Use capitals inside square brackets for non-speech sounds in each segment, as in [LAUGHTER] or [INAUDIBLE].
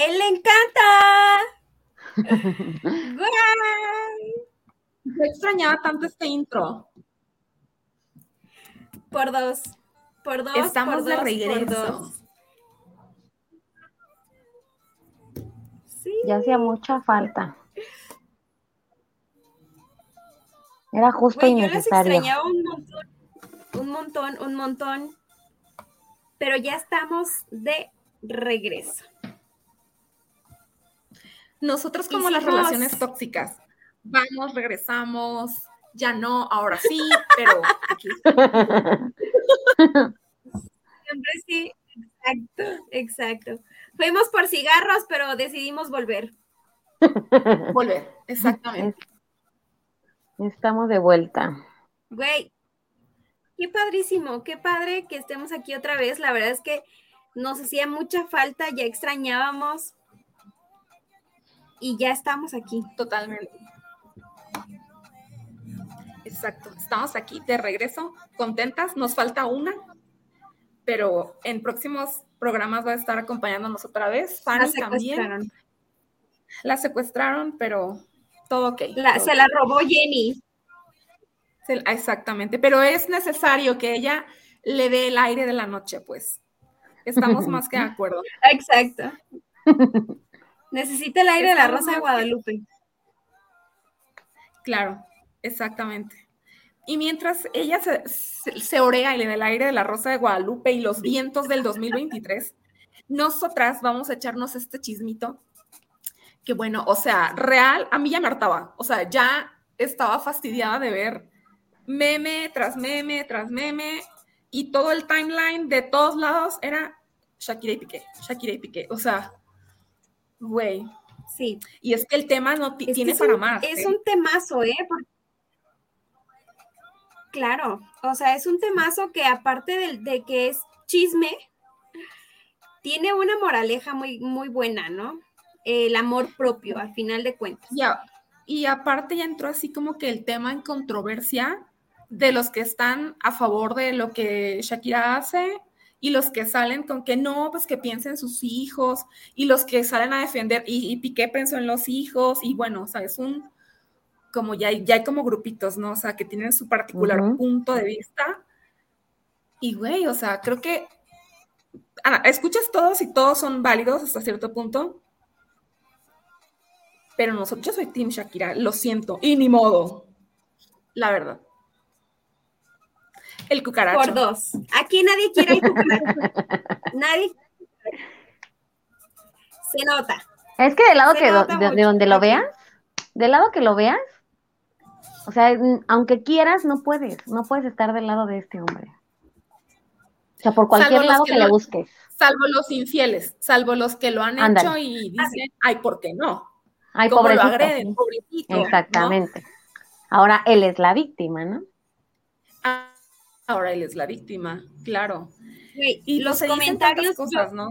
a él le encanta. Guay. [LAUGHS] Yo extrañaba tanto este intro. Por dos. Por dos. Estamos por de dos, regreso. Por dos. Sí. Ya hacía mucha falta. Era justo y necesario. extrañaba un montón. Un montón, un montón. Pero ya estamos de regreso. Nosotros como las relaciones tóxicas. Vamos, regresamos, ya no, ahora sí, pero aquí [LAUGHS] Siempre sí. Exacto, exacto. Fuimos por cigarros, pero decidimos volver. volver. Exactamente. Estamos de vuelta. Güey, qué padrísimo, qué padre que estemos aquí otra vez. La verdad es que nos hacía mucha falta, ya extrañábamos. Y ya estamos aquí. Totalmente. Exacto. Estamos aquí de regreso, contentas. Nos falta una, pero en próximos programas va a estar acompañándonos otra vez. La Fanny también. secuestraron. La secuestraron, pero todo ok. La- todo se la robó Jenny. Se- Exactamente, pero es necesario que ella le dé el aire de la noche, pues. Estamos [LAUGHS] más que de acuerdo. Exacto. Necesita el aire de la Rosa de Guadalupe. Claro, exactamente. Y mientras ella se, se, se orea da el aire de la Rosa de Guadalupe y los vientos del 2023, nosotras vamos a echarnos este chismito. Que bueno, o sea, real, a mí ya me hartaba. O sea, ya estaba fastidiada de ver meme tras meme tras meme y todo el timeline de todos lados era Shakira y Piqué, Shakira y Piqué. O sea, güey. Sí. Y es que el tema no Es tiene para un- más. Es ¿eh? un temazo, ¿eh? Claro, o sea, es un temazo que aparte del- de, que es chisme, tiene una moraleja muy, muy buena, ¿no? El amor propio, al final de cuentas. Y, a- y aparte ya entró así como que el tema en controversia de los que están a favor de lo que Shakira hace y los que salen con que no, pues que piensen sus hijos y los que salen a defender y, y Piqué pensó en los hijos y bueno, o sea, es un, como ya hay, ya hay como grupitos, ¿no? O sea, que tienen su particular punto de vista. Y güey, o sea, creo que, Ana, escuchas todos y todos son válidos hasta cierto punto, pero nosotros, yo soy Team Shakira, lo siento, y ni modo, la verdad. El cucaracho. Por dos. Aquí nadie quiere el cucaracho. [LAUGHS] nadie. Se nota. Es que del lado Se que do- de, donde lo veas, del lado que lo veas, o sea, aunque quieras, no puedes, no puedes estar del lado de este hombre. O sea, por cualquier lado que que, le lo- busques. Salvo los infieles, salvo los que lo han hecho y dicen, ay, ¿por qué no? Ay, ¿Cómo lo pobrecito. agreden? sí. Pobrecito. ¿no? Exactamente. Ahora él es la víctima, ¿no? Ah, ahora él es la víctima, claro. Güey, Y los comentarios. tantas yo- cosas, ¿no?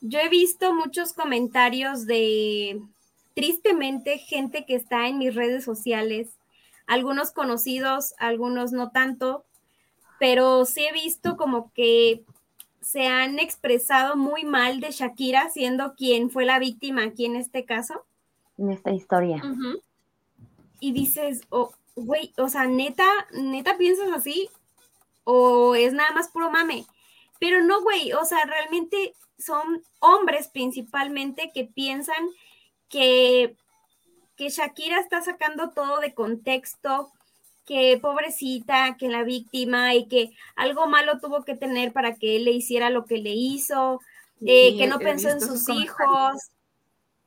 Yo he visto muchos comentarios de, tristemente, gente que está en mis redes sociales, algunos conocidos, algunos no tanto, pero sí he visto como que se han expresado muy mal de Shakira, siendo quien fue la víctima aquí en este caso, En esta historia. Y dices, oh, güey, o sea, neta, neta piensas así, o es nada más puro mame. Pero no, güey, o sea, realmente son hombres principalmente que piensan que, que Shakira está sacando todo de contexto, que pobrecita, que la víctima y que algo malo tuvo que tener para que él le hiciera lo que le hizo, eh, Sí, que no he pensó en sus hijos.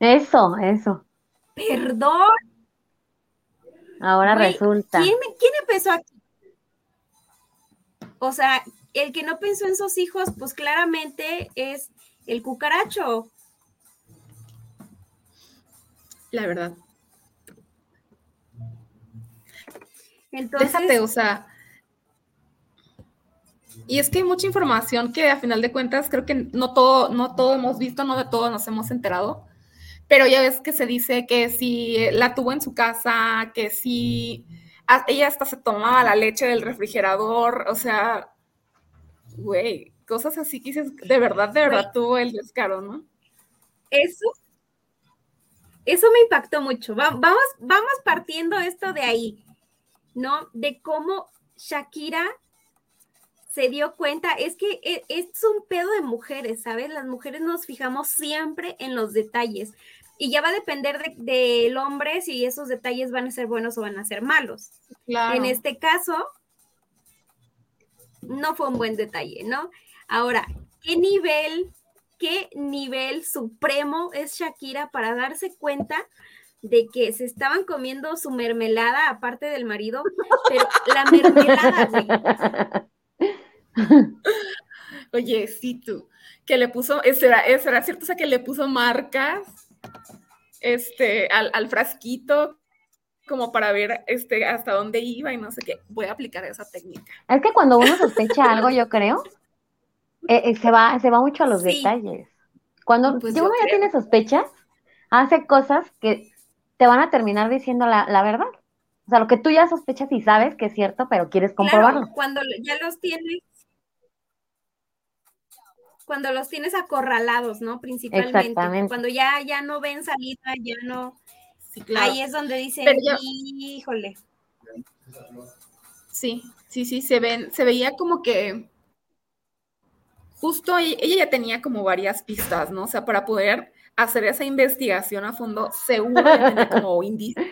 Eso, eso. Perdón, Ahora Güey, resulta. ¿quién, quién empezó aquí? O sea, el que no pensó en sus hijos, pues claramente es el cucaracho. La verdad. Entonces, Déjate, o sea. Y es que hay mucha información que a final de cuentas creo que no todo, no todo hemos visto, no de todo nos hemos enterado. pero ya ves que se dice que si la tuvo en su casa, que si ella hasta se tomaba la leche del refrigerador, o sea, güey, cosas así que dices, de verdad, de verdad tuvo el descaro, ¿no? Eso, eso me impactó mucho. vamos, vamos partiendo esto de ahí, ¿no? De cómo Shakira se dio cuenta, es que e, es un pedo de mujeres, ¿sabes? Las mujeres nos fijamos siempre en los detalles y ya va a depender del hombre si esos detalles van a ser buenos o van a ser malos. En este caso, no fue un buen detalle, ¿no? Ahora, ¿qué nivel, qué nivel supremo es Shakira para darse cuenta de que se estaban comiendo su mermelada aparte del marido, pero la [LAUGHS] mermelada, güey. Oye, sí, tú, que le puso, eso era cierto, o sea, que le puso marcas este, al, frasquito como para ver este, hasta dónde iba y no sé qué. Voy a aplicar esa técnica. Es que cuando uno sospecha algo, yo creo, eh, eh, se, va, se va mucho a los detalles. Cuando pues uno ya tiene sospechas, hace cosas que te van a terminar diciendo la, verdad. O sea, lo que tú ya sospechas y sabes que es cierto, pero quieres comprobarlo. cuando ya los tienes cuando los tienes acorralados, ¿no? Principalmente. Cuando ya, ya no ven salida, ya no. Ahí es donde dicen, híjole. Sí, sí, sí, se ven, se veía como que justo ella ya tenía como varias pistas, ¿no? O sea, para poder hacer esa investigación a fondo, seguro ya tenía como [LAUGHS] indicios,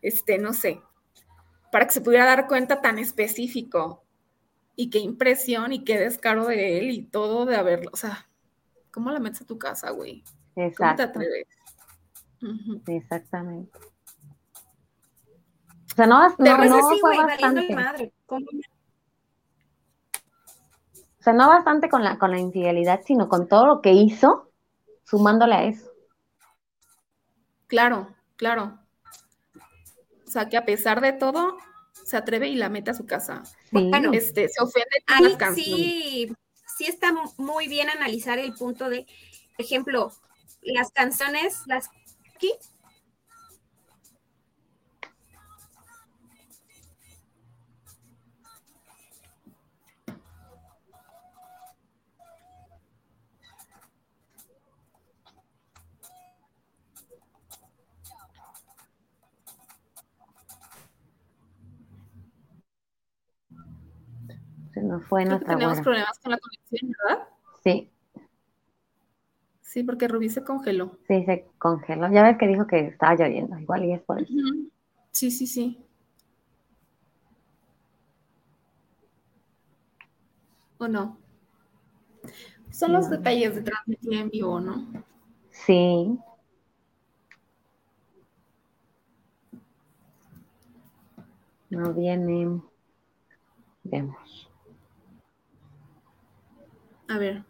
este, no sé, para que se pudiera dar cuenta tan específico y qué impresión y qué descaro de él y todo de haberlo, o sea, ¿cómo la metes a tu casa, güey? Exacto. ¿Cómo te atreves? Exactamente. O sea, no, no, no fue bastante. Madre. O sea, no bastante con la, con la infidelidad, sino con todo lo que hizo, sumándole a eso. Claro, claro. O sea, que a pesar de todo, se atreve y la mete a su casa. Bueno, este, se ofende ahí sí, sí está muy bien analizar el punto de, por ejemplo, las canciones, las ¿qué? no fue nuestra Tenemos problemas con la conexión, ¿verdad? Sí. Sí, porque Rubí se congeló. Sí, se congeló. Ya ves que dijo que estaba lloviendo, igual y es por eso. Sí, sí, sí. ¿O no? Son los detalles de transmitir en vivo, ¿no? Sí. No viene. Vemos. A ver.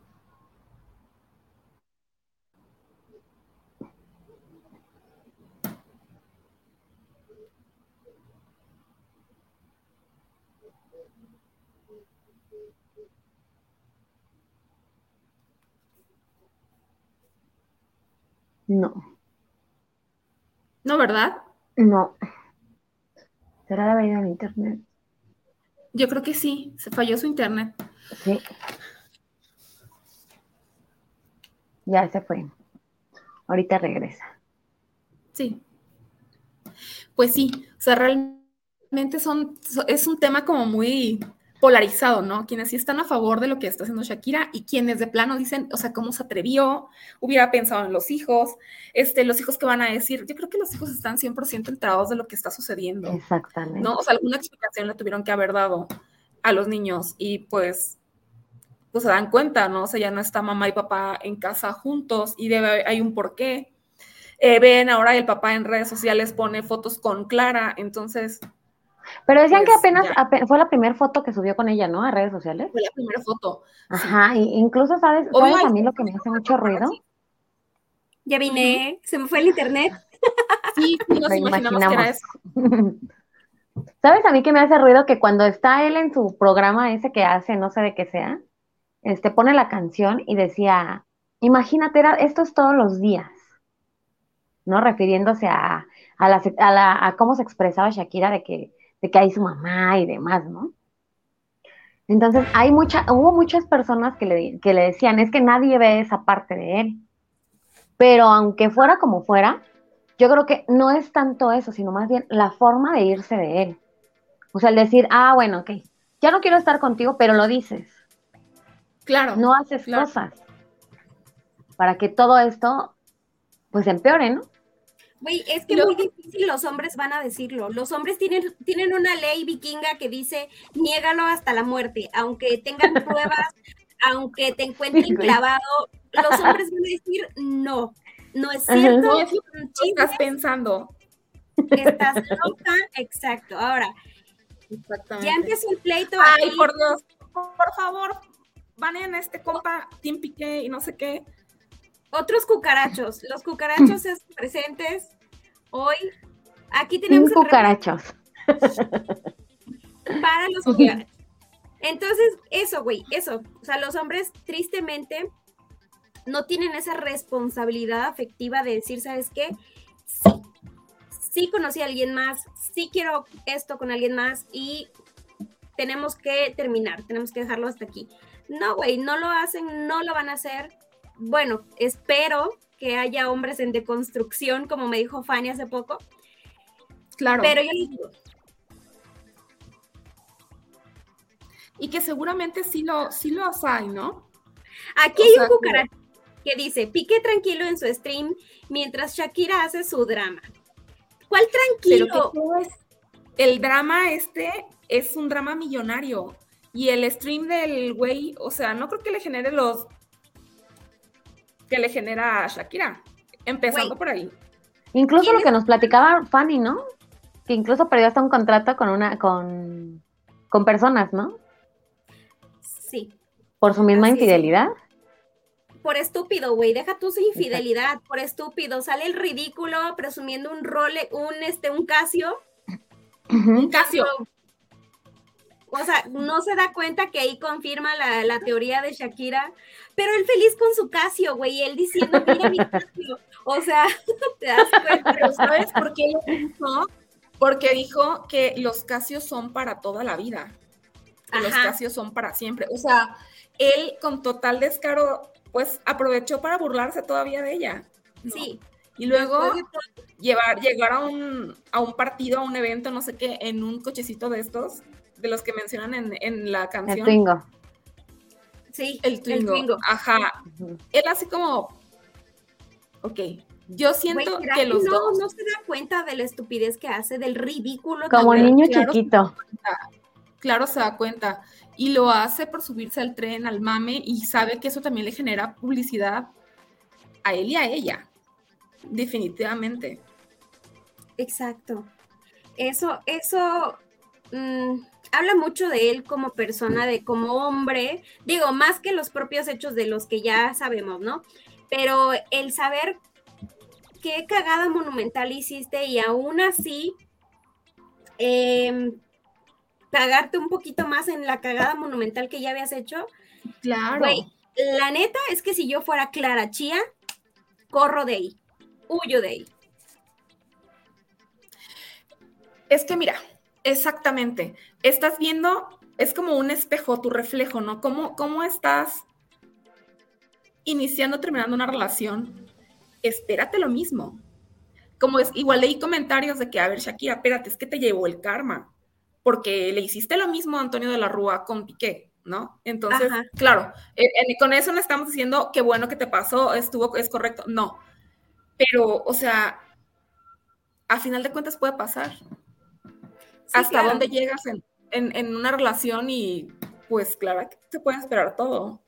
No. ¿No, verdad? No. ¿Será la vida de internet? Yo creo que sí, se falló su internet. Sí. Ya se fue. Ahorita regresa. Sí. Pues sí, o sea, realmente son, es un tema como muy polarizado, ¿no? Quienes sí están a favor de lo que está haciendo Shakira y quienes de plano dicen, o sea, cómo se atrevió, hubiera pensado en los hijos, este, los hijos que van a decir, yo creo que los hijos están 100% enterados de lo que está sucediendo. Exactamente. ¿No? O sea, alguna explicación le tuvieron que haber dado a los niños y pues pues se dan cuenta, ¿no? O sea, ya no está mamá y papá en casa juntos y debe, hay un porqué. Eh, ven ahora el papá en redes sociales pone fotos con Clara, entonces... Pero decían que pues, apenas, fue la primera foto que subió con ella, ¿no? A redes sociales. Fue la primera foto. Ajá, incluso, ¿sabes? ¿sabes a mí lo que me hace mucho ruido? Ya vine, se me fue el internet. Sí, nos imaginamos, que era eso. [LAUGHS] ¿Sabes a mí que me hace ruido que cuando está él en su programa ese que hace, no sé de qué sea, este, pone la canción y decía, imagínate, era, esto es todos los días. ¿no? Refiriéndose a, a, a, la, cómo se expresaba Shakira de que, de que hay su mamá y demás, ¿no? Entonces, hay mucha, hubo muchas personas que le, que le decían, es que nadie ve esa parte de él. Pero aunque fuera como fuera, yo creo que no es tanto eso, sino más bien la forma de irse de él. O sea, el decir, ah, bueno, ok, ya no quiero estar contigo, pero lo dices. Claro. No haces cosas para que todo esto, pues, empeore, ¿no? Güey, es que muy difícil los hombres van a decirlo. Los hombres tienen, tienen una ley vikinga que dice, niégalo hasta la muerte, aunque tengan [LAUGHS] pruebas, aunque te encuentren clavado, los [LAUGHS] hombres van a decir no. No es cierto. ¿Qué estás pensando? Estás loca, exacto. Ahora, ya empieza un pleito. Ay, por Dios, por favor, van en este compa, Tim Piqué y no sé qué. Otros cucarachos, los cucarachos presentes hoy. Aquí tenemos cucarachos. [LAUGHS] Para los cucarachos. Entonces, eso, güey, eso. O sea, los hombres tristemente no tienen esa responsabilidad afectiva de decir, ¿sabes qué? Sí, sí conocí a alguien más, sí quiero esto con alguien más y tenemos que terminar, tenemos que dejarlo hasta aquí. No, güey, no lo hacen, no lo van a hacer bueno, espero que haya hombres en deconstrucción, como me dijo Fanny hace poco. Claro. Pero yo digo. Y que seguramente sí lo, sí los hay, ¿no? Aquí hay un cucaracho que dice, pique tranquilo en su stream mientras Shakira hace su drama. ¿Cuál tranquilo? el drama este es un drama millonario. Y el stream del güey, o sea, no creo que le genere los que le genera a Shakira, empezando por ahí. Incluso lo que nos platicaba Fanny, ¿no? Que incluso perdió hasta un contrato con una, con, con personas, ¿no? Sí. Por su misma infidelidad. Por estúpido, güey, deja tu su infidelidad, por estúpido, sale el ridículo presumiendo un role, un este, un Casio. Un Casio. O sea, no se da cuenta que ahí confirma la, teoría de Shakira, pero él feliz con su Casio, güey, él diciendo, mira mi Casio. O sea, [LAUGHS] te das cuenta. Pero ¿sabes por qué lo dijo? Porque dijo que los Casios son para toda la vida. los Casios son para siempre. O sea, él con total descaro, pues aprovechó para burlarse todavía de ella. Sí. Y luego llevar, llegar a un, a un partido, a un evento, no sé qué, en un cochecito de estos de los que mencionan en, en la canción. El Twingo. Sí, el Twingo. Ajá. Él así como, ok, yo siento que los no, dos... No se da cuenta de la estupidez que hace, del ridículo. Como niño chiquito. claro, se da cuenta. Y lo hace por subirse al tren, al mame, y sabe que eso también le genera publicidad a él y a ella. Definitivamente. Exacto. Eso, eso, mm, habla mucho de él como persona, de como hombre, digo, más que los propios hechos de los que ya sabemos, ¿no? Pero el saber qué cagada monumental hiciste y aún así eh, cagarte un poquito más en la cagada monumental que ya habías hecho. Claro. la neta es que si yo fuera Clara Chía, corro de ahí, huyo de ahí. Es que mira, Exactamente. Estás viendo, es como un espejo, tu reflejo, ¿no? ¿Cómo, cómo estás iniciando, terminando una relación? Espérate lo mismo. Como es, igual leí comentarios de que, a ver, Shakira, espérate, es que te llevó el karma, porque le hiciste lo mismo a Antonio de la Rúa con Piqué, ¿no? Entonces, claro, eh, con eso no estamos diciendo qué bueno que te pasó, estuvo, es correcto, no. Pero, o sea, a final de cuentas puede pasar hasta dónde llegas en, una relación y pues claro que se puede esperar todo.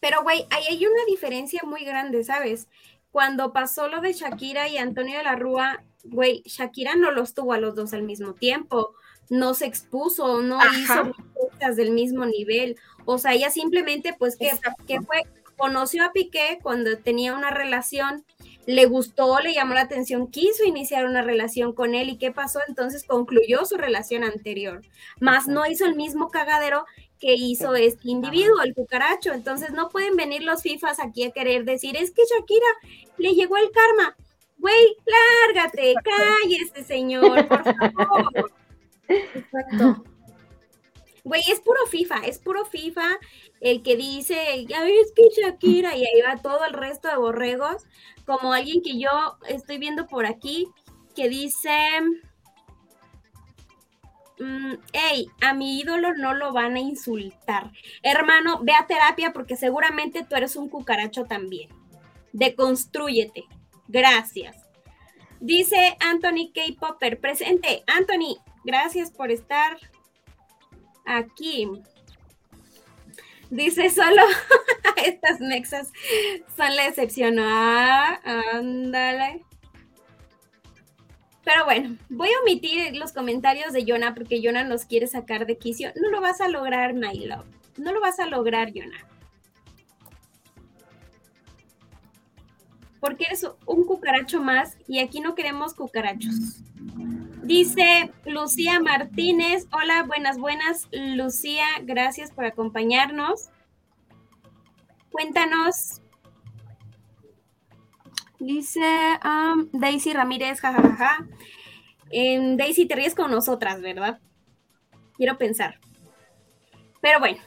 Pero güey, ahí hay una diferencia muy grande, ¿sabes? Cuando pasó lo de Shakira y Antonio de la Rúa, güey, Shakira no los tuvo a los dos al mismo tiempo, no se expuso, no hizo cosas del mismo nivel. O sea, ella simplemente, pues, que, que fue, conoció a Piqué cuando tenía una relación le gustó, le llamó la atención, quiso iniciar una relación con él y qué pasó, entonces concluyó su relación anterior, más no hizo el mismo cagadero que hizo este individuo, el cucaracho, entonces no pueden venir los FIFAs aquí a querer decir, es que Shakira le llegó el karma. Güey, lárgate, cállese, señor, por favor. [LAUGHS] Exacto. Güey, es puro FIFA, es puro FIFA el que dice, ya ves que Shakira, y ahí va todo el resto de borregos, como alguien que yo estoy viendo por aquí, que dice, mm, hey, a mi ídolo no lo van a insultar. Hermano, ve a terapia porque seguramente tú eres un cucaracho también. Deconstrúyete. Gracias. Dice Anthony K. Popper, presente. Anthony, gracias por estar aquí. Dice solo [LAUGHS] estas mexas son la excepción. Ah, ándale. Pero bueno, voy a omitir los comentarios de Jonah porque Jonah nos quiere sacar de quicio. No lo vas a lograr, my love. No lo vas a lograr, Jonah. Porque eres un cucaracho más y aquí no queremos cucarachos. Dice Lucía Martínez, hola, buenas, buenas. Lucía, gracias por acompañarnos. Cuéntanos. Dice um, Daisy Ramírez, jajajaja. Daisy, te ríes con nosotras, ¿verdad? Quiero pensar. Pero bueno.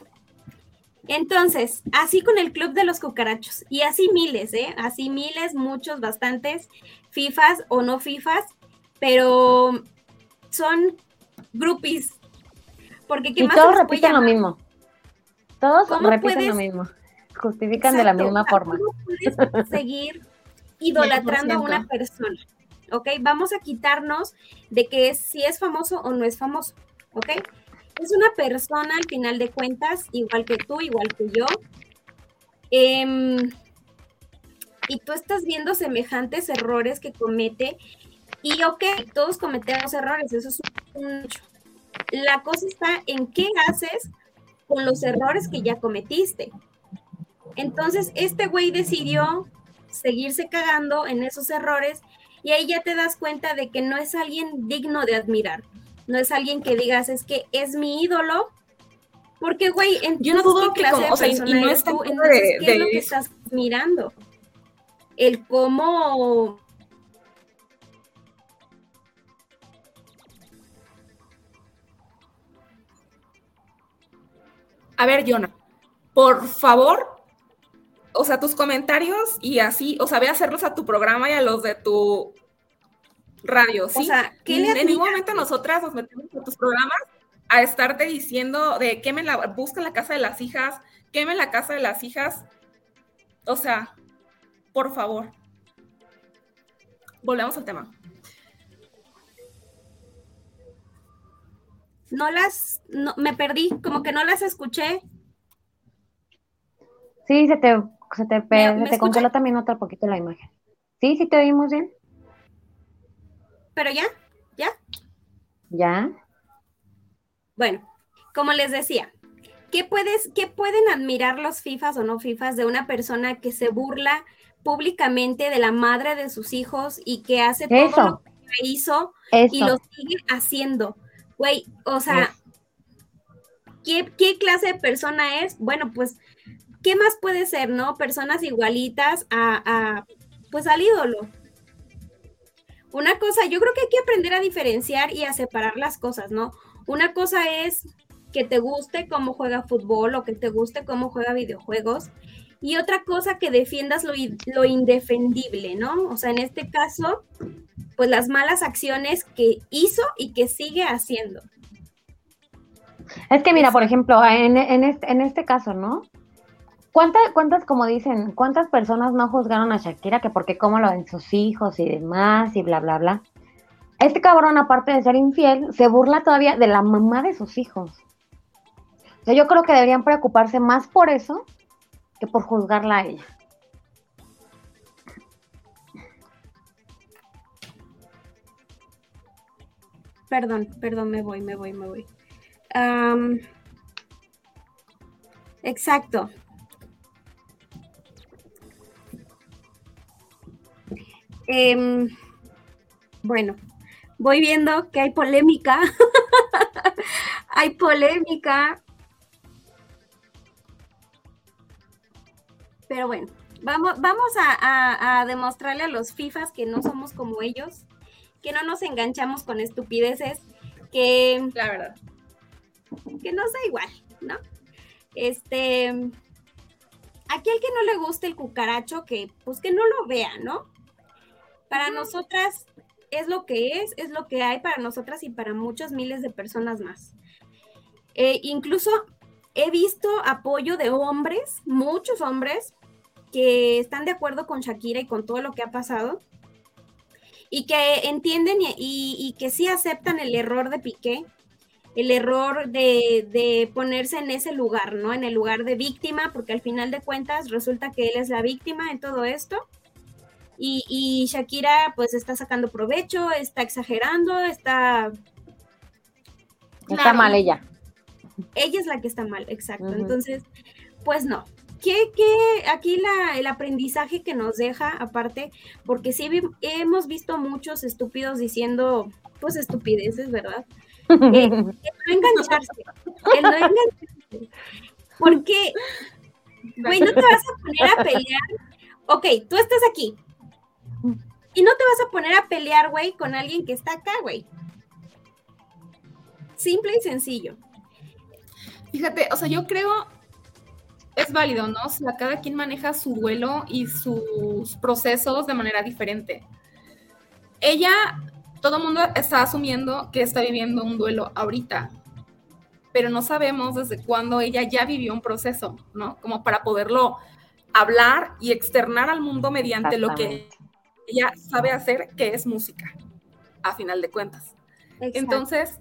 Entonces, así con el Club de los Cucarachos. Y así miles, ¿eh? Así miles, muchos, bastantes. FIFAs o no FIFAs pero son groupies. Porque ¿qué y todos repiten lo mismo. Todos repiten lo mismo. Justifican de la misma forma. ¿cómo puedes [LAUGHS] seguir idolatrando a una persona? ¿Ok? Vamos a quitarnos de que si es famoso o no es famoso. ¿Ok? Es una persona al final de cuentas, igual que tú, igual que yo. Em, y tú estás viendo semejantes errores que comete y ok, todos cometemos errores, eso es un hecho. La cosa está en qué haces con los errores que ya cometiste. Entonces, este güey decidió seguirse cagando en esos errores y ahí ya te das cuenta de que no es alguien digno de admirar. No es alguien que digas, es que es mi ídolo. Porque, güey, yo no dudo que como, o sea, y no es tú, entonces, ¿qué es lo que estás mirando? El cómo A ver, Jonah, por favor, o sea, tus comentarios y así, o sea, ve a hacerlos a tu programa y a los de tu radio, ¿sí? O sea, ¿qué en ningún momento nosotras nos metemos a tus programas a estarte diciendo de queme la, busca la casa de las hijas, queme la casa de las hijas. O sea, por favor. Volvemos al tema. No las, no, me perdí, como que no las escuché. Sí, se te, se te, se te congeló también otra poquito la imagen. Sí, sí te oímos bien. Pero ya, ya. Ya. Bueno, como les decía, ¿qué, puedes, ¿qué pueden admirar los FIFAs o no FIFAs de una persona que se burla públicamente de la madre de sus hijos y que hace todo lo que hizo y lo sigue haciendo? Güey, o sea, ¿qué, clase de persona es? Bueno, pues, ¿qué más puede ser, no? Personas igualitas a, pues, al ídolo. Una cosa, yo creo que hay que aprender a diferenciar y a separar las cosas, ¿no? Una cosa es que te guste cómo juega fútbol o que te guste cómo juega videojuegos. Y otra cosa que defiendas lo, lo indefendible, ¿no? O sea, en este caso, pues las malas acciones que hizo y que sigue haciendo. Es que mira, por ejemplo, en, este, en este caso, ¿no? ¿Cuántas, cuántas, como dicen, cuántas personas no juzgaron a Shakira que porque cómo lo ven sus hijos y demás y bla, bla, bla? Este cabrón, aparte de ser infiel, se burla todavía de la mamá de sus hijos. O sea, yo creo que deberían preocuparse más por eso que por juzgarla a ella. Perdón, perdón, me voy, me voy, me voy. exacto. Em, bueno, voy viendo que hay polémica. [LAUGHS] hay polémica. Pero bueno, Vamos, vamos a, demostrarle a los FIFAs que no somos como ellos, que no nos enganchamos con estupideces, que... La verdad. Que nos da igual, ¿no? Este... Aquel que no le guste el cucaracho, que pues que no lo vea, ¿no? Para nosotras es lo que es, es lo que hay para nosotras y para muchos miles de personas más. Eh, incluso he visto apoyo de hombres, muchos hombres, que están de acuerdo con Shakira y con todo lo que ha pasado y que entienden y, que sí aceptan el error de Piqué, el error de, ponerse en ese lugar, ¿no? En el lugar de víctima, porque al final de cuentas resulta que él es la víctima en todo esto. Y, y Shakira pues está sacando provecho, está exagerando, está... Está mal ella. Ella es la que está mal, exacto. Entonces, pues no, ¿Qué, qué aquí el aprendizaje que nos deja, aparte, porque sí hemos visto muchos estúpidos diciendo, pues estupideces, ¿verdad? Eh, el no engancharse, el no engancharse. Porque, güey, no te vas a poner a pelear. Ok, tú estás aquí. Y no te vas a poner a pelear, güey, con alguien que está acá, güey. Simple y sencillo. Fíjate, o sea, yo creo es válido, ¿no? O sea, cada quien maneja su duelo y sus procesos de manera diferente. Ella, todo el mundo está asumiendo que está viviendo un duelo ahorita, pero no sabemos desde cuándo ella ya vivió un proceso, ¿no? Como para poderlo hablar y externar al mundo mediante lo que ella sabe hacer, que es música, a final de cuentas. Entonces,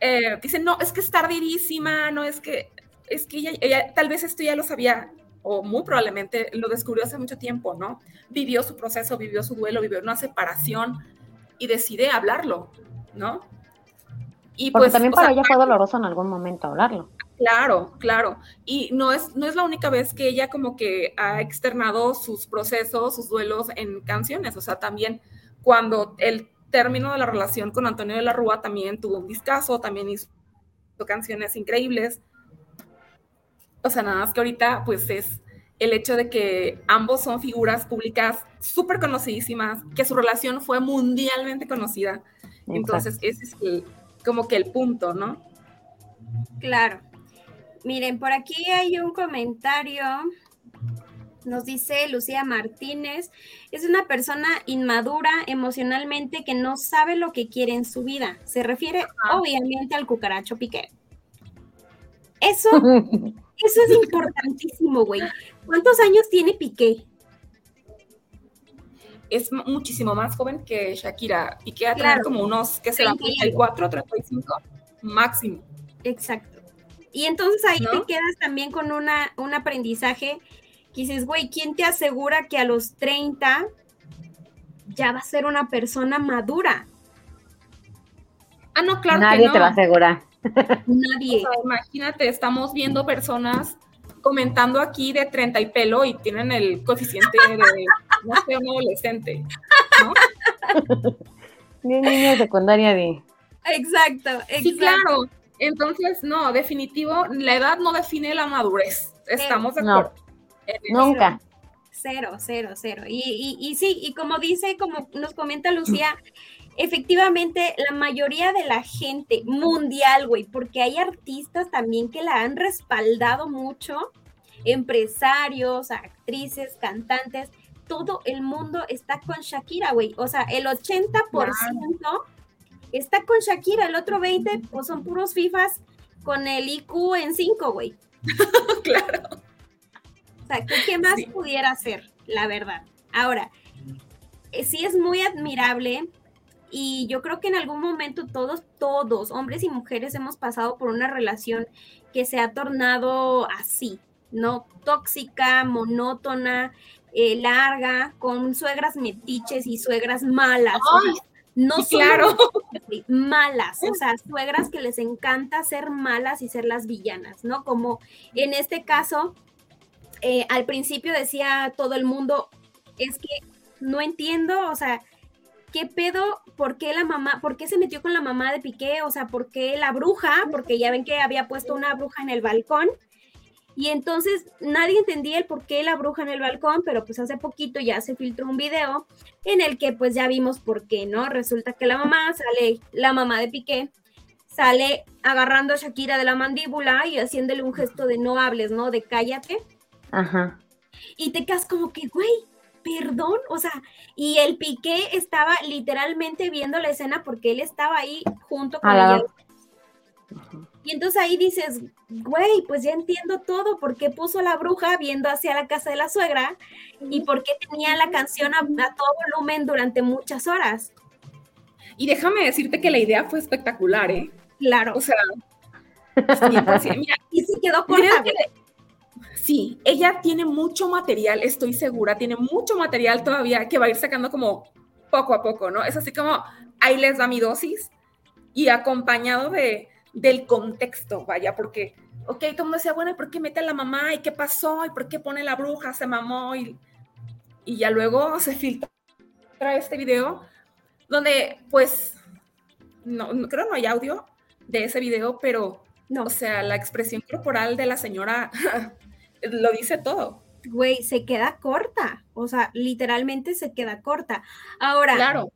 eh, dicen, no, es que es tardidísima, no es que es que ella, tal vez esto ya lo sabía o muy probablemente lo descubrió hace mucho tiempo, ¿no? Vivió su proceso, vivió su duelo, vivió una separación y decide hablarlo, ¿no? Y Porque pues, también para ella fue doloroso en algún momento hablarlo. Claro, claro. Y no es, no es la única vez que ella como que ha externado sus procesos, sus duelos en canciones. O sea, también cuando el término de la relación con Antonio de la Rúa también tuvo un discazo, también hizo canciones increíbles o sea, nada más que ahorita pues es el hecho de que ambos son figuras públicas súper conocidísimas, que su relación fue mundialmente conocida. Entonces, ese es como que el punto, ¿no? Claro. Miren, por aquí hay un comentario. Nos dice Lucía Martínez, es una persona inmadura emocionalmente que no sabe lo que quiere en su vida. Se refiere obviamente al cucaracho piqué. Eso [LAUGHS] Eso es importantísimo, güey. ¿Cuántos años tiene Piqué? Es muchísimo más joven que Shakira. Piqué a tener como unos, ¿qué será? 34, 35 máximo. Exacto. Y entonces ahí te quedas también con una, un aprendizaje que dices, güey, ¿quién te asegura que a los 30 ya va a ser una persona madura? Ah, no, claro Nadie que no. te va a asegurar. Nadie. imagínate, estamos viendo personas comentando aquí de 30 y pelo y tienen el coeficiente de, no sé, un adolescente, ¿no? [LAUGHS] Ni niña secundaria de... Exacto, exacto. Sí, claro. Entonces, no, definitivo, la edad no define la madurez. Estamos de acuerdo. nunca. Cero, cero, cero. Y, y, y sí, y como dice, como nos comenta Lucía, efectivamente la mayoría de la gente mundial, güey, porque hay artistas también que la han respaldado mucho, empresarios, actrices, cantantes, todo el mundo está con Shakira, güey. O sea, el 80% está con Shakira, el otro 20% pues son puros FIFAs con el IQ en 5, güey. [LAUGHS] claro. O sea, ¿qué, más pudiera hacer, la verdad? Ahora, eh, sí es muy admirable y yo creo que en algún momento todos, todos, hombres y mujeres, hemos pasado por una relación que se ha tornado así, ¿no? Tóxica, monótona, eh, larga, con suegras metiches y suegras malas. no claro. [LAUGHS] malas, o sea, suegras que les encanta ser malas y ser las villanas, ¿no? Como en este caso, eh, al principio decía todo el mundo, es que no entiendo, o sea, ¿qué pedo? ¿Por qué la mamá, por qué se metió con la mamá de Piqué? O sea, ¿por qué la bruja? Porque ya ven que había puesto una bruja en el balcón. Y entonces nadie entendía el por qué la bruja en el balcón, pero pues hace poquito ya se filtró un video en el que pues ya vimos por qué, ¿no? Resulta que la mamá sale, la mamá de Piqué, sale agarrando a Shakira de la mandíbula y haciéndole un gesto de no hables, ¿no? De cállate. Ajá. Y te quedas como que, güey, perdón, o sea, y el Piqué estaba literalmente viendo la escena porque él estaba ahí junto con ella. Y entonces ahí dices, güey, pues ya entiendo todo, por qué puso la bruja viendo hacia la casa de la suegra y por qué tenía la canción a, todo volumen durante muchas horas. Y déjame decirte que la idea fue espectacular, ¿eh? Claro. O sea, mira, y sí quedó corta. Sí, ella tiene mucho material, estoy segura, tiene mucho material todavía que va a ir sacando como poco a poco, ¿no? Es así como, ahí les da mi dosis y acompañado de del contexto, vaya, porque, ok, todo el mundo decía, bueno, ¿y por qué mete a la mamá? ¿Y qué pasó? ¿Y por qué pone la bruja? Se mamó. Y, y ya luego se filtra este video donde, pues, no, no, creo no hay audio de ese video, pero, no. o sea, la expresión corporal de la señora [LAUGHS] lo dice todo. Güey, se queda corta, o sea, literalmente se queda corta. Ahora, claro.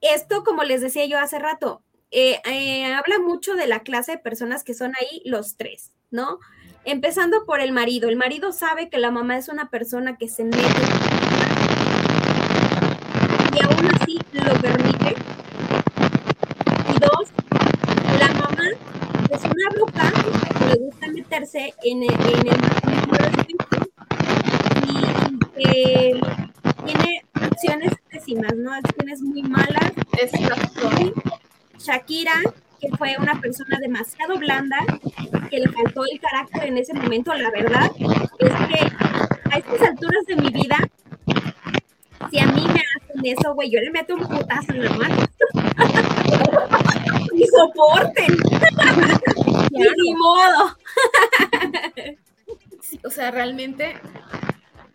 esto, como les decía yo hace rato, eh, eh, habla mucho de la clase de personas que son ahí los tres, ¿no? Empezando por el marido. El marido sabe que la mamá es una persona que se mete y aún así lo permite. Y dos, la mamá es una bruja que le en el, en el y que tiene acciones pésimas, ¿no? Acciones muy malas. Shakira, que fue una persona demasiado blanda, que le faltó el carácter en ese momento, la verdad, es que a estas alturas de mi vida, si a mí me hacen eso, güey, yo le meto un putazo en la mano. [LAUGHS] y soporten. [LAUGHS] ni modo. Sea, realmente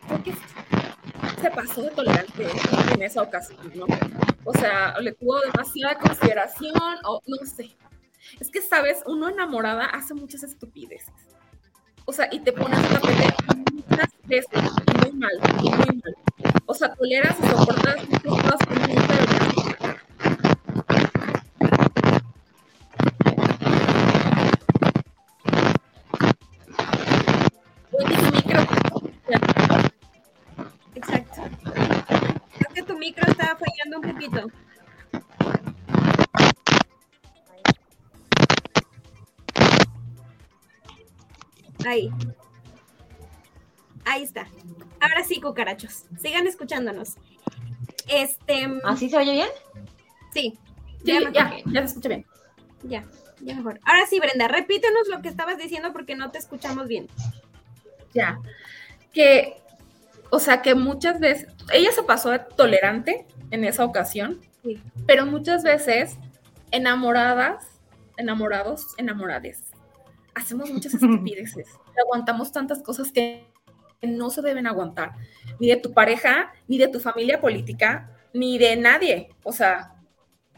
creo que se pasó de tolerante en esa ocasión. O sea, le tuvo demasiada consideración, o no sé. Es que, sabes, uno enamorada hace muchas estupideces. O sea, y te pones a tapete muchas veces, muy mal, muy mal. O sea, toleras y soportas muchas cosas nunca un poquito. Ahí. Ahí está. Ahora sí, cucarachos. Sigan escuchándonos. Este. ¿Así se oye bien? Sí. Ya, ya, ya, se escucha bien. Ya, ya mejor. Ahora sí, Brenda, repítenos lo que estabas diciendo porque no te escuchamos bien. Ya. Que o sea que muchas veces, ella se pasó de tolerante en esa ocasión, pero muchas veces enamoradas, enamorados, enamorades, hacemos muchas [LAUGHS] estupideces, aguantamos tantas cosas que no se deben aguantar, ni de tu pareja, ni de tu familia política, ni de nadie, o sea,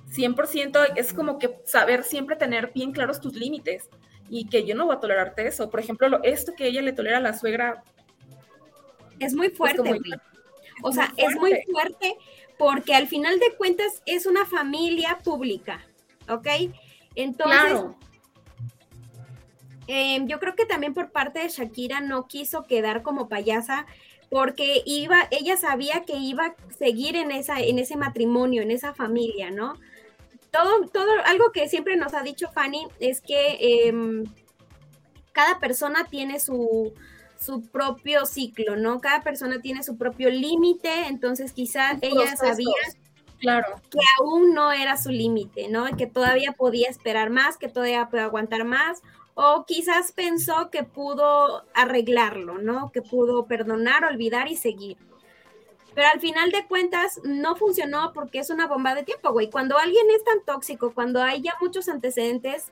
100% es como que saber siempre tener bien claros tus límites y que yo no voy a tolerarte eso. Por ejemplo, esto que ella le tolera a la suegra, es muy fuerte, O sea, es muy fuerte porque al final de cuentas es una familia pública, ¿ok? Entonces, em, yo creo que también por parte de Shakira no quiso quedar como payasa porque iba, ella sabía que iba a seguir en, esa, en ese matrimonio, en esa familia, ¿no? Todo, todo, algo que siempre nos ha dicho Fanny es que em, cada persona tiene su, su propio ciclo, ¿no? Cada persona tiene su propio límite, entonces quizás ella sabía claro. que aún no era su límite, ¿no? Que todavía podía esperar más, que todavía puede aguantar más, o quizás pensó que pudo arreglarlo, ¿no? Que pudo perdonar, olvidar y seguir. Pero al final de cuentas no funcionó porque es una bomba de tiempo, güey. Cuando alguien es tan tóxico, cuando hay ya muchos antecedentes,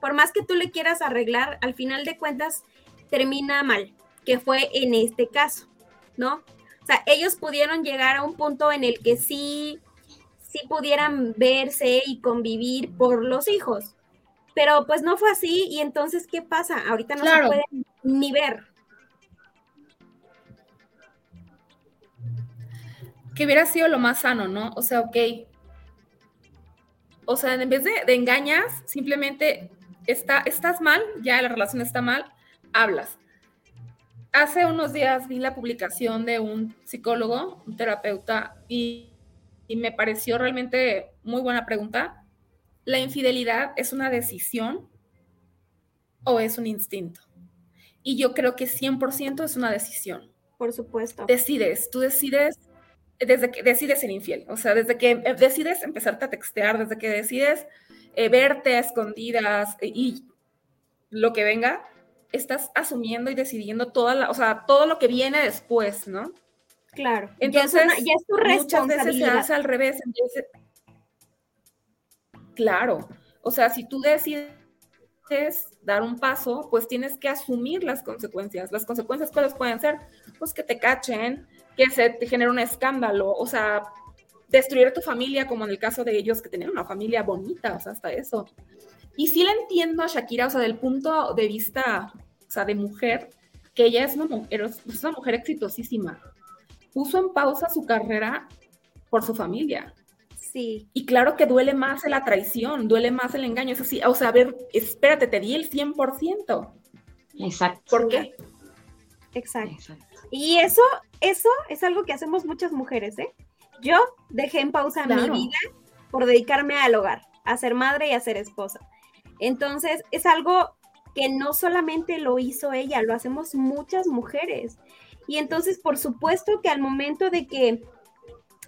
por más que tú le quieras arreglar, al final de cuentas termina mal, que fue en este caso, ¿no? O sea, ellos pudieron llegar a un punto en el que sí, sí pudieran verse y convivir por los hijos, pero pues no fue así y entonces, ¿qué pasa? Ahorita no se puede ni ver. Que hubiera sido lo más sano, ¿no? O sea, ok. O sea, en vez de, engañas, simplemente está, estás mal, ya la relación está mal, hablas. Hace unos días vi la publicación de un psicólogo, un terapeuta, y, y me pareció realmente muy buena pregunta ¿La infidelidad es una decisión o es un instinto? Y yo creo que 100% es una decisión. Por supuesto. Decides, tú decides desde que decides ser infiel, o sea, desde que eh, decides empezarte a textear, desde que decides eh, verte a escondidas eh, y lo que venga, estás asumiendo y decidiendo toda la, o sea, todo lo que viene después, ¿no? Claro. Entonces, ya es, tu responsabilidad. muchas veces se hace al revés. Entonces, Claro, o sea, si tú decides dar un paso, pues tienes que asumir las consecuencias. Las consecuencias, ¿cuáles pueden ser? Pues que te cachen, que se te genere un escándalo, o sea, destruir tu familia, como en el caso de ellos que tenían una familia bonita, o sea, hasta eso. Y sí la entiendo a Shakira, o sea, del punto de vista, o sea, de mujer, que ella es una mujer, es una mujer exitosísima. Puso en pausa su carrera por su familia. Y claro que duele más la traición, duele más el engaño. Es así, o sea, a ver, espérate, te di el 100%. Exacto. ¿Por qué? Exacto. Y eso, eso es algo que hacemos muchas mujeres, ¿eh? Yo dejé en pausa mi vida por dedicarme al hogar, a ser madre y a ser esposa. Entonces, es algo que no solamente lo hizo ella, lo hacemos muchas mujeres. Y entonces, por supuesto que al momento de que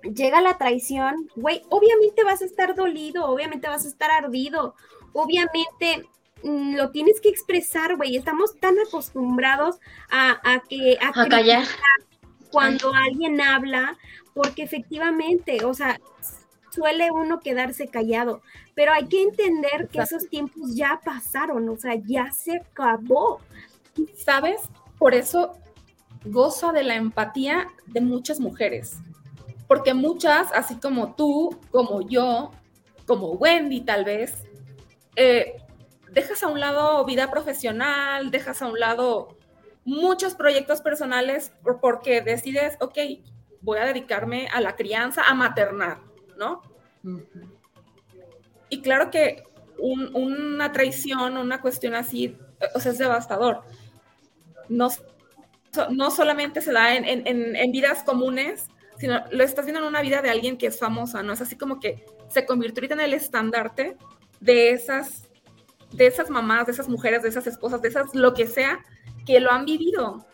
llega la traición, güey, obviamente vas a estar dolido, obviamente vas a estar ardido, obviamente mm, lo tienes que expresar, güey. Estamos tan acostumbrados a, que a, callar cuando alguien habla, porque efectivamente, o sea, suele uno quedarse callado, pero hay que entender que esos tiempos ya pasaron, o sea, ya se acabó. ¿Sabes? Por eso goza de la empatía de muchas mujeres porque muchas, así como tú, como yo, como Wendy tal vez, eh, dejas a un lado vida profesional, dejas a un lado muchos proyectos personales porque decides, ok, voy a dedicarme a la crianza, a maternar, ¿no? Y claro que una traición, una cuestión así, o sea, es devastador. No, no solamente se da en, en, en vidas comunes, sino lo estás viendo en una vida de alguien que es famosa, ¿no? Es así como que se convirtió ahorita en el estandarte de esas, de esas mamás, de esas mujeres, de esas esposas, de esas lo que sea, que lo han vivido.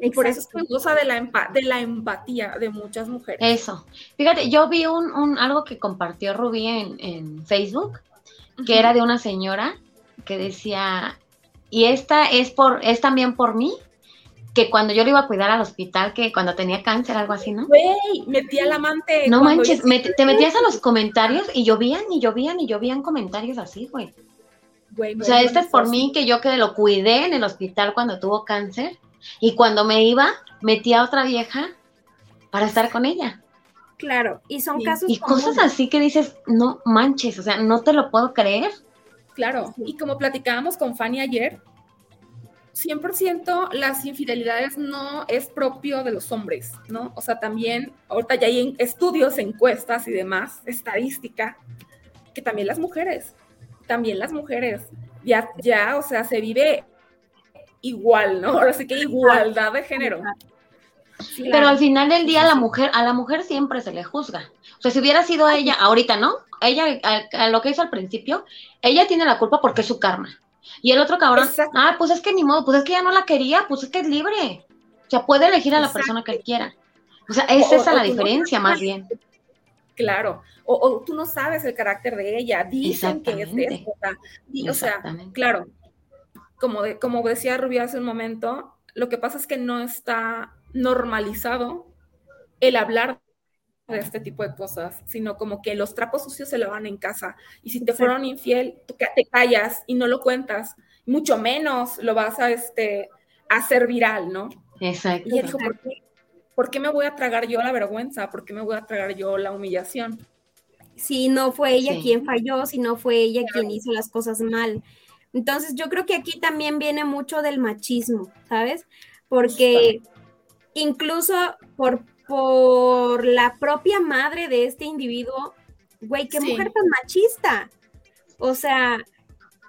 Y por eso es que goza de la, de la empatía de muchas mujeres. Eso. Fíjate, yo vi un, algo que compartió Rubí en, Facebook, que era de una señora que decía, y esta es por, es también por mí, que cuando yo lo iba a cuidar al hospital, que cuando tenía cáncer, algo así, ¿no? Güey, metía al amante. No manches, te metías a los comentarios y llovían y llovían y llovían comentarios así, güey. o sea, este es por mí que yo que lo cuidé en el hospital cuando tuvo cáncer y cuando me iba, metía a otra vieja para estar con ella. Claro, y son casos. Y cosas así que dices, no manches, o sea, no te lo puedo creer. Claro, y como platicábamos con Fanny ayer, 100% las infidelidades no es propio de los hombres, ¿no? O sea, también, ahorita ya hay estudios, encuestas y demás, estadística, que también las mujeres, también las mujeres, ya, ya, o sea, se vive igual, ¿no? Ahora sí que igualdad de género. Pero al final del día la mujer, a la mujer siempre se le juzga. O sea, si hubiera sido ella, ahorita, ¿no? Ella, a lo que hizo al principio, ella tiene la culpa porque es su karma. Y el otro cabrón, ah, pues es que ni modo, pues es que ya no la quería, pues es que es libre. O sea, puede elegir a la persona que él quiera. O sea, es esa la diferencia más bien. Claro, o, tú no sabes el carácter de ella, dicen que es de o sea, claro, como, de, como decía Rubio hace un momento, lo que pasa es que no está normalizado el hablar de este tipo de cosas, sino como que los trapos sucios se van en casa. Y si te fueron infiel, tú te callas y no lo cuentas, mucho menos lo vas a este, hacer viral, ¿no? Exacto. Y él dijo, ¿por qué, me voy a tragar yo la vergüenza? ¿Por qué me voy a tragar yo la humillación? si no fue ella quien falló, si no fue ella quien hizo las cosas mal. Entonces yo creo que aquí también viene mucho del machismo, ¿sabes? Porque incluso por, por la propia madre de este individuo, güey, qué mujer tan machista. O sea,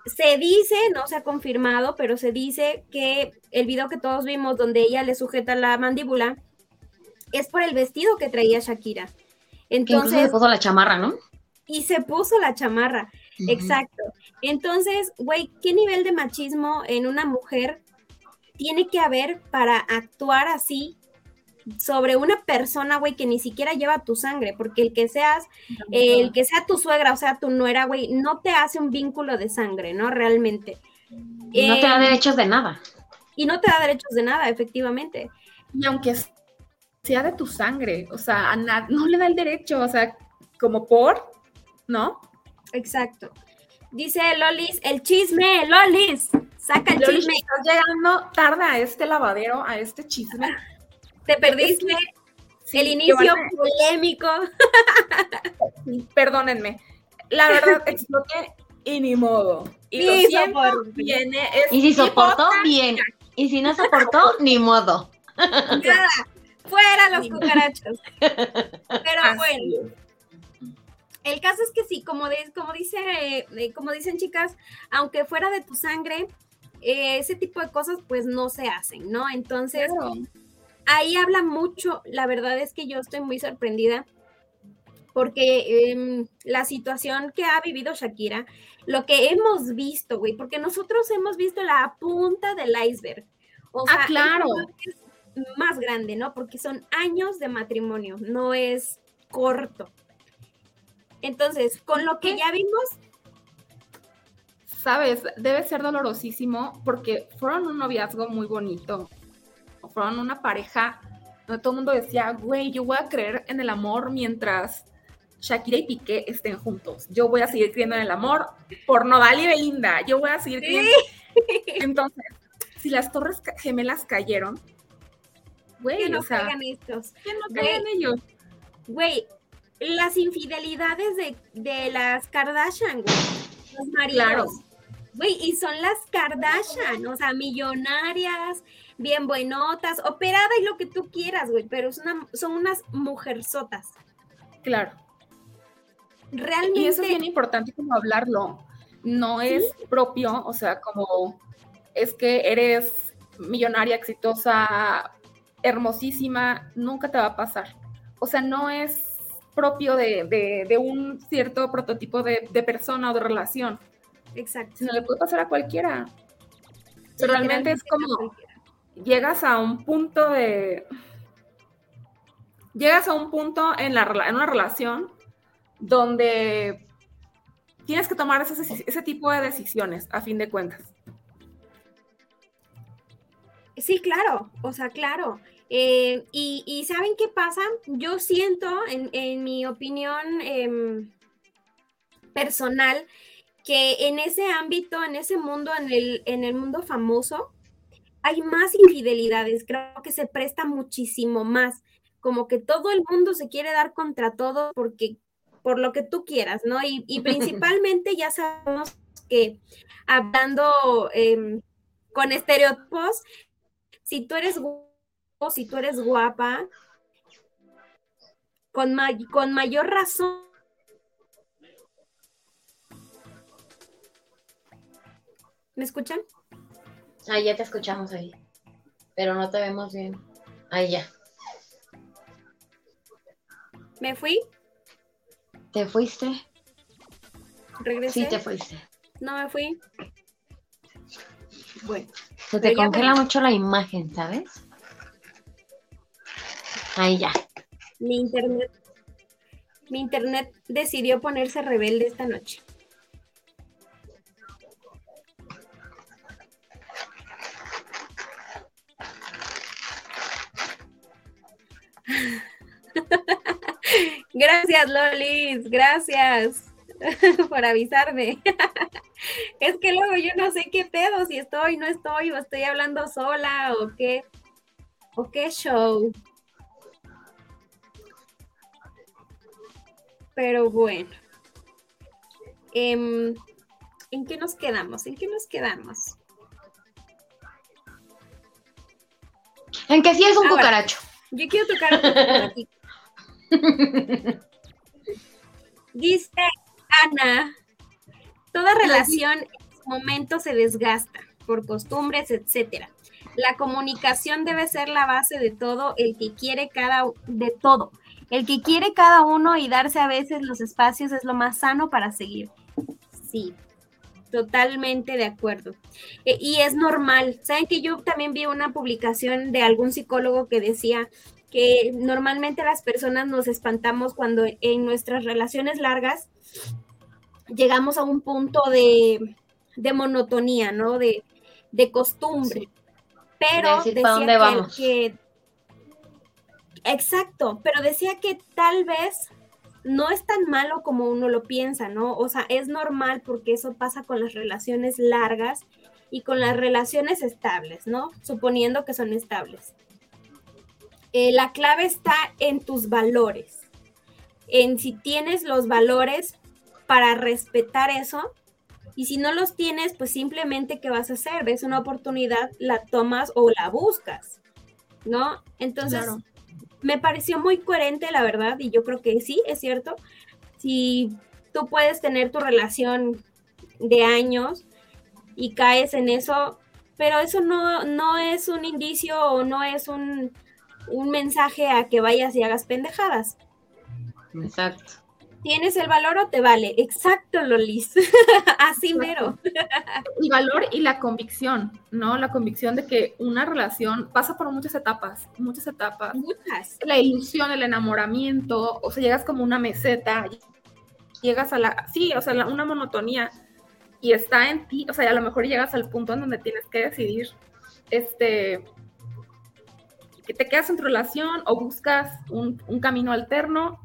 se dice, no se ha confirmado, pero se dice que el video que todos vimos donde ella le sujeta la mandíbula es por el vestido que traía Shakira. Entonces se puso la chamarra, ¿no? Y se puso la chamarra, exacto. Entonces, güey, ¿qué nivel de machismo en una mujer tiene que haber para actuar así sobre una persona, güey, que ni siquiera lleva tu sangre, porque el que seas, el que sea tu suegra, o sea, tu nuera, güey, no te hace un vínculo de sangre, ¿no? Realmente. Y no te da em, derechos de nada. Y no te da derechos de nada, efectivamente. Y aunque sea de tu sangre, o sea, no le da el derecho, o sea, como por, ¿no? Exacto. Dice Lolis, el chisme, Lolis, saca el chisme. Estás llegando tarde a este lavadero, a este chisme. Te perdiste el inicio polémico. perdónenme. La verdad, [LAUGHS] exploté y ni modo. Y, lo siento, viene, y si soportó, bien. Y si no soportó, [LAUGHS] ni modo. Nada, fuera los cucarachos. [LAUGHS] Pero bueno. El caso es que sí, como, como, dice, eh, como dicen chicas, aunque fuera de tu sangre, eh, ese tipo de cosas pues no se hacen, ¿no? Entonces, ahí habla mucho, la verdad es que yo estoy muy sorprendida porque em, la situación que ha vivido Shakira, lo que hemos visto, güey, porque nosotros hemos visto la punta del iceberg. O ah, sea, claro. Es más grande, ¿no? Porque son años de matrimonio, no es corto. Entonces, con lo que ya vimos... Sabes, debe ser dolorosísimo porque fueron un noviazgo muy bonito fueron una pareja donde todo el mundo decía, güey, yo voy a creer en el amor mientras Shakira y Piqué estén juntos. Yo voy a seguir creyendo en el amor por Nodal y Belinda. Yo voy a seguir creyendo. [LAUGHS] Entonces, si las torres gemelas cayeron, güey, que no caigan estos. Que no caigan ellos. Güey, las infidelidades de, de las Kardashian, güey. Los maridos. Güey, y son las Kardashian, o sea, millonarias, bien buenotas, operada y lo que tú quieras, güey, pero son unas mujerzotas. Claro. Realmente. Y eso es bien importante como hablarlo. No es propio, o sea, como es que eres millonaria, exitosa, hermosísima, nunca te va a pasar. O sea, no es propio de, un cierto prototipo de, de, persona o de relación. Exacto. Sino le puede pasar a cualquiera. Pero realmente es como, llegas a un punto de... Llegas a un punto en, la, en una relación donde tienes que tomar ese, ese tipo de decisiones, a fin de cuentas. Sí, claro, o sea, claro. Eh, y, ¿saben qué pasa? Yo siento, en, mi opinión em, personal, que en ese ámbito, en ese mundo, en el, en el mundo famoso, hay más infidelidades, creo que se presta muchísimo más, como que todo el mundo se quiere dar contra todo porque por lo que tú quieras, ¿no? Y, [LAUGHS] principalmente ya sabemos que hablando em, con estereotipos, si tú eres si tú eres guapa, con, con mayor razón. ¿Me escuchan? Ahí ya te escuchamos ahí. Pero no te vemos bien. Ahí ya. ¿Me fui? ¿Te fuiste? ¿Regresé? Sí, te fuiste. No me fui. Bueno. Se te congela mucho la imagen, ¿sabes? Ahí ya. Mi internet. Mi internet decidió ponerse rebelde esta noche. [LAUGHS] Gracias, Lolis, gracias [LAUGHS] por avisarme. [LAUGHS] es que luego yo no sé qué pedo, si estoy, no estoy, o estoy hablando sola, o qué, o qué show. Pero bueno. Em, ¿En qué nos quedamos? ¿En qué nos quedamos? En que sí es un cucaracho. Yo quiero tocar un [LAUGHS] Dice Ana, toda relación en su momento se desgasta por costumbres, etcétera. La comunicación debe ser la base de todo, el que quiere cada de todo. El que quiere cada uno y darse a veces los espacios es lo más sano para seguir. Sí, totalmente de acuerdo. E, y es normal. Saben que yo también vi una publicación de algún psicólogo que decía que normalmente las personas nos espantamos cuando en nuestras relaciones largas llegamos a un punto de, monotonía, ¿no? De, costumbre. Pero decía que, exacto, pero decía que tal vez no es tan malo como uno lo piensa, ¿no? O sea, es normal porque eso pasa con las relaciones largas y con las relaciones estables, ¿no? Suponiendo que son estables. Eh, la clave está en tus valores, en si tienes los valores para respetar eso y si no los tienes, pues simplemente ¿qué vas a hacer? Ves una oportunidad, la tomas o la buscas, ¿no? Entonces, me pareció muy coherente, la verdad, y yo creo que sí, es cierto. Si tú puedes tener tu relación de años y caes en eso, pero eso no, no es un indicio o no es un, un mensaje a que vayas y hagas pendejadas. Exacto. ¿Tienes el valor o te vale? Exacto, Lolis. [LAUGHS] Así mero. el valor y la convicción, ¿no? La convicción de que una relación pasa por muchas etapas, muchas etapas. Muchas. La ilusión, el enamoramiento, o sea, llegas como una meseta, llegas a la, sí, o sea, una monotonía y está en ti, o sea, a lo mejor llegas al punto en donde tienes que decidir, este, que te quedas en tu relación o buscas un, camino alterno,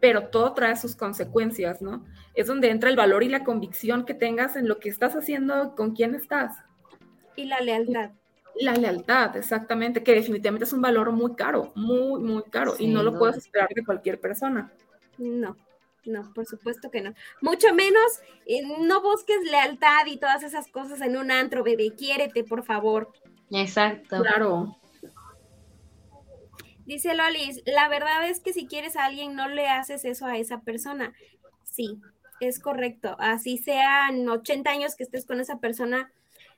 pero todo trae sus consecuencias, ¿no? Es donde entra el valor y la convicción que tengas en lo que estás haciendo, con quién estás. Y la lealtad. La lealtad, exactamente, que definitivamente es un valor muy caro, muy, muy caro, y no lo puedes esperar de cualquier persona. No, no, por supuesto que no. Mucho menos, eh, no busques lealtad y todas esas cosas en un antro, bebé, quiérete, por favor. Exacto. Claro. Dice Lolis, la verdad es que si quieres a alguien no le haces eso a esa persona. Sí, es correcto. Así sean 80 años que estés con esa persona,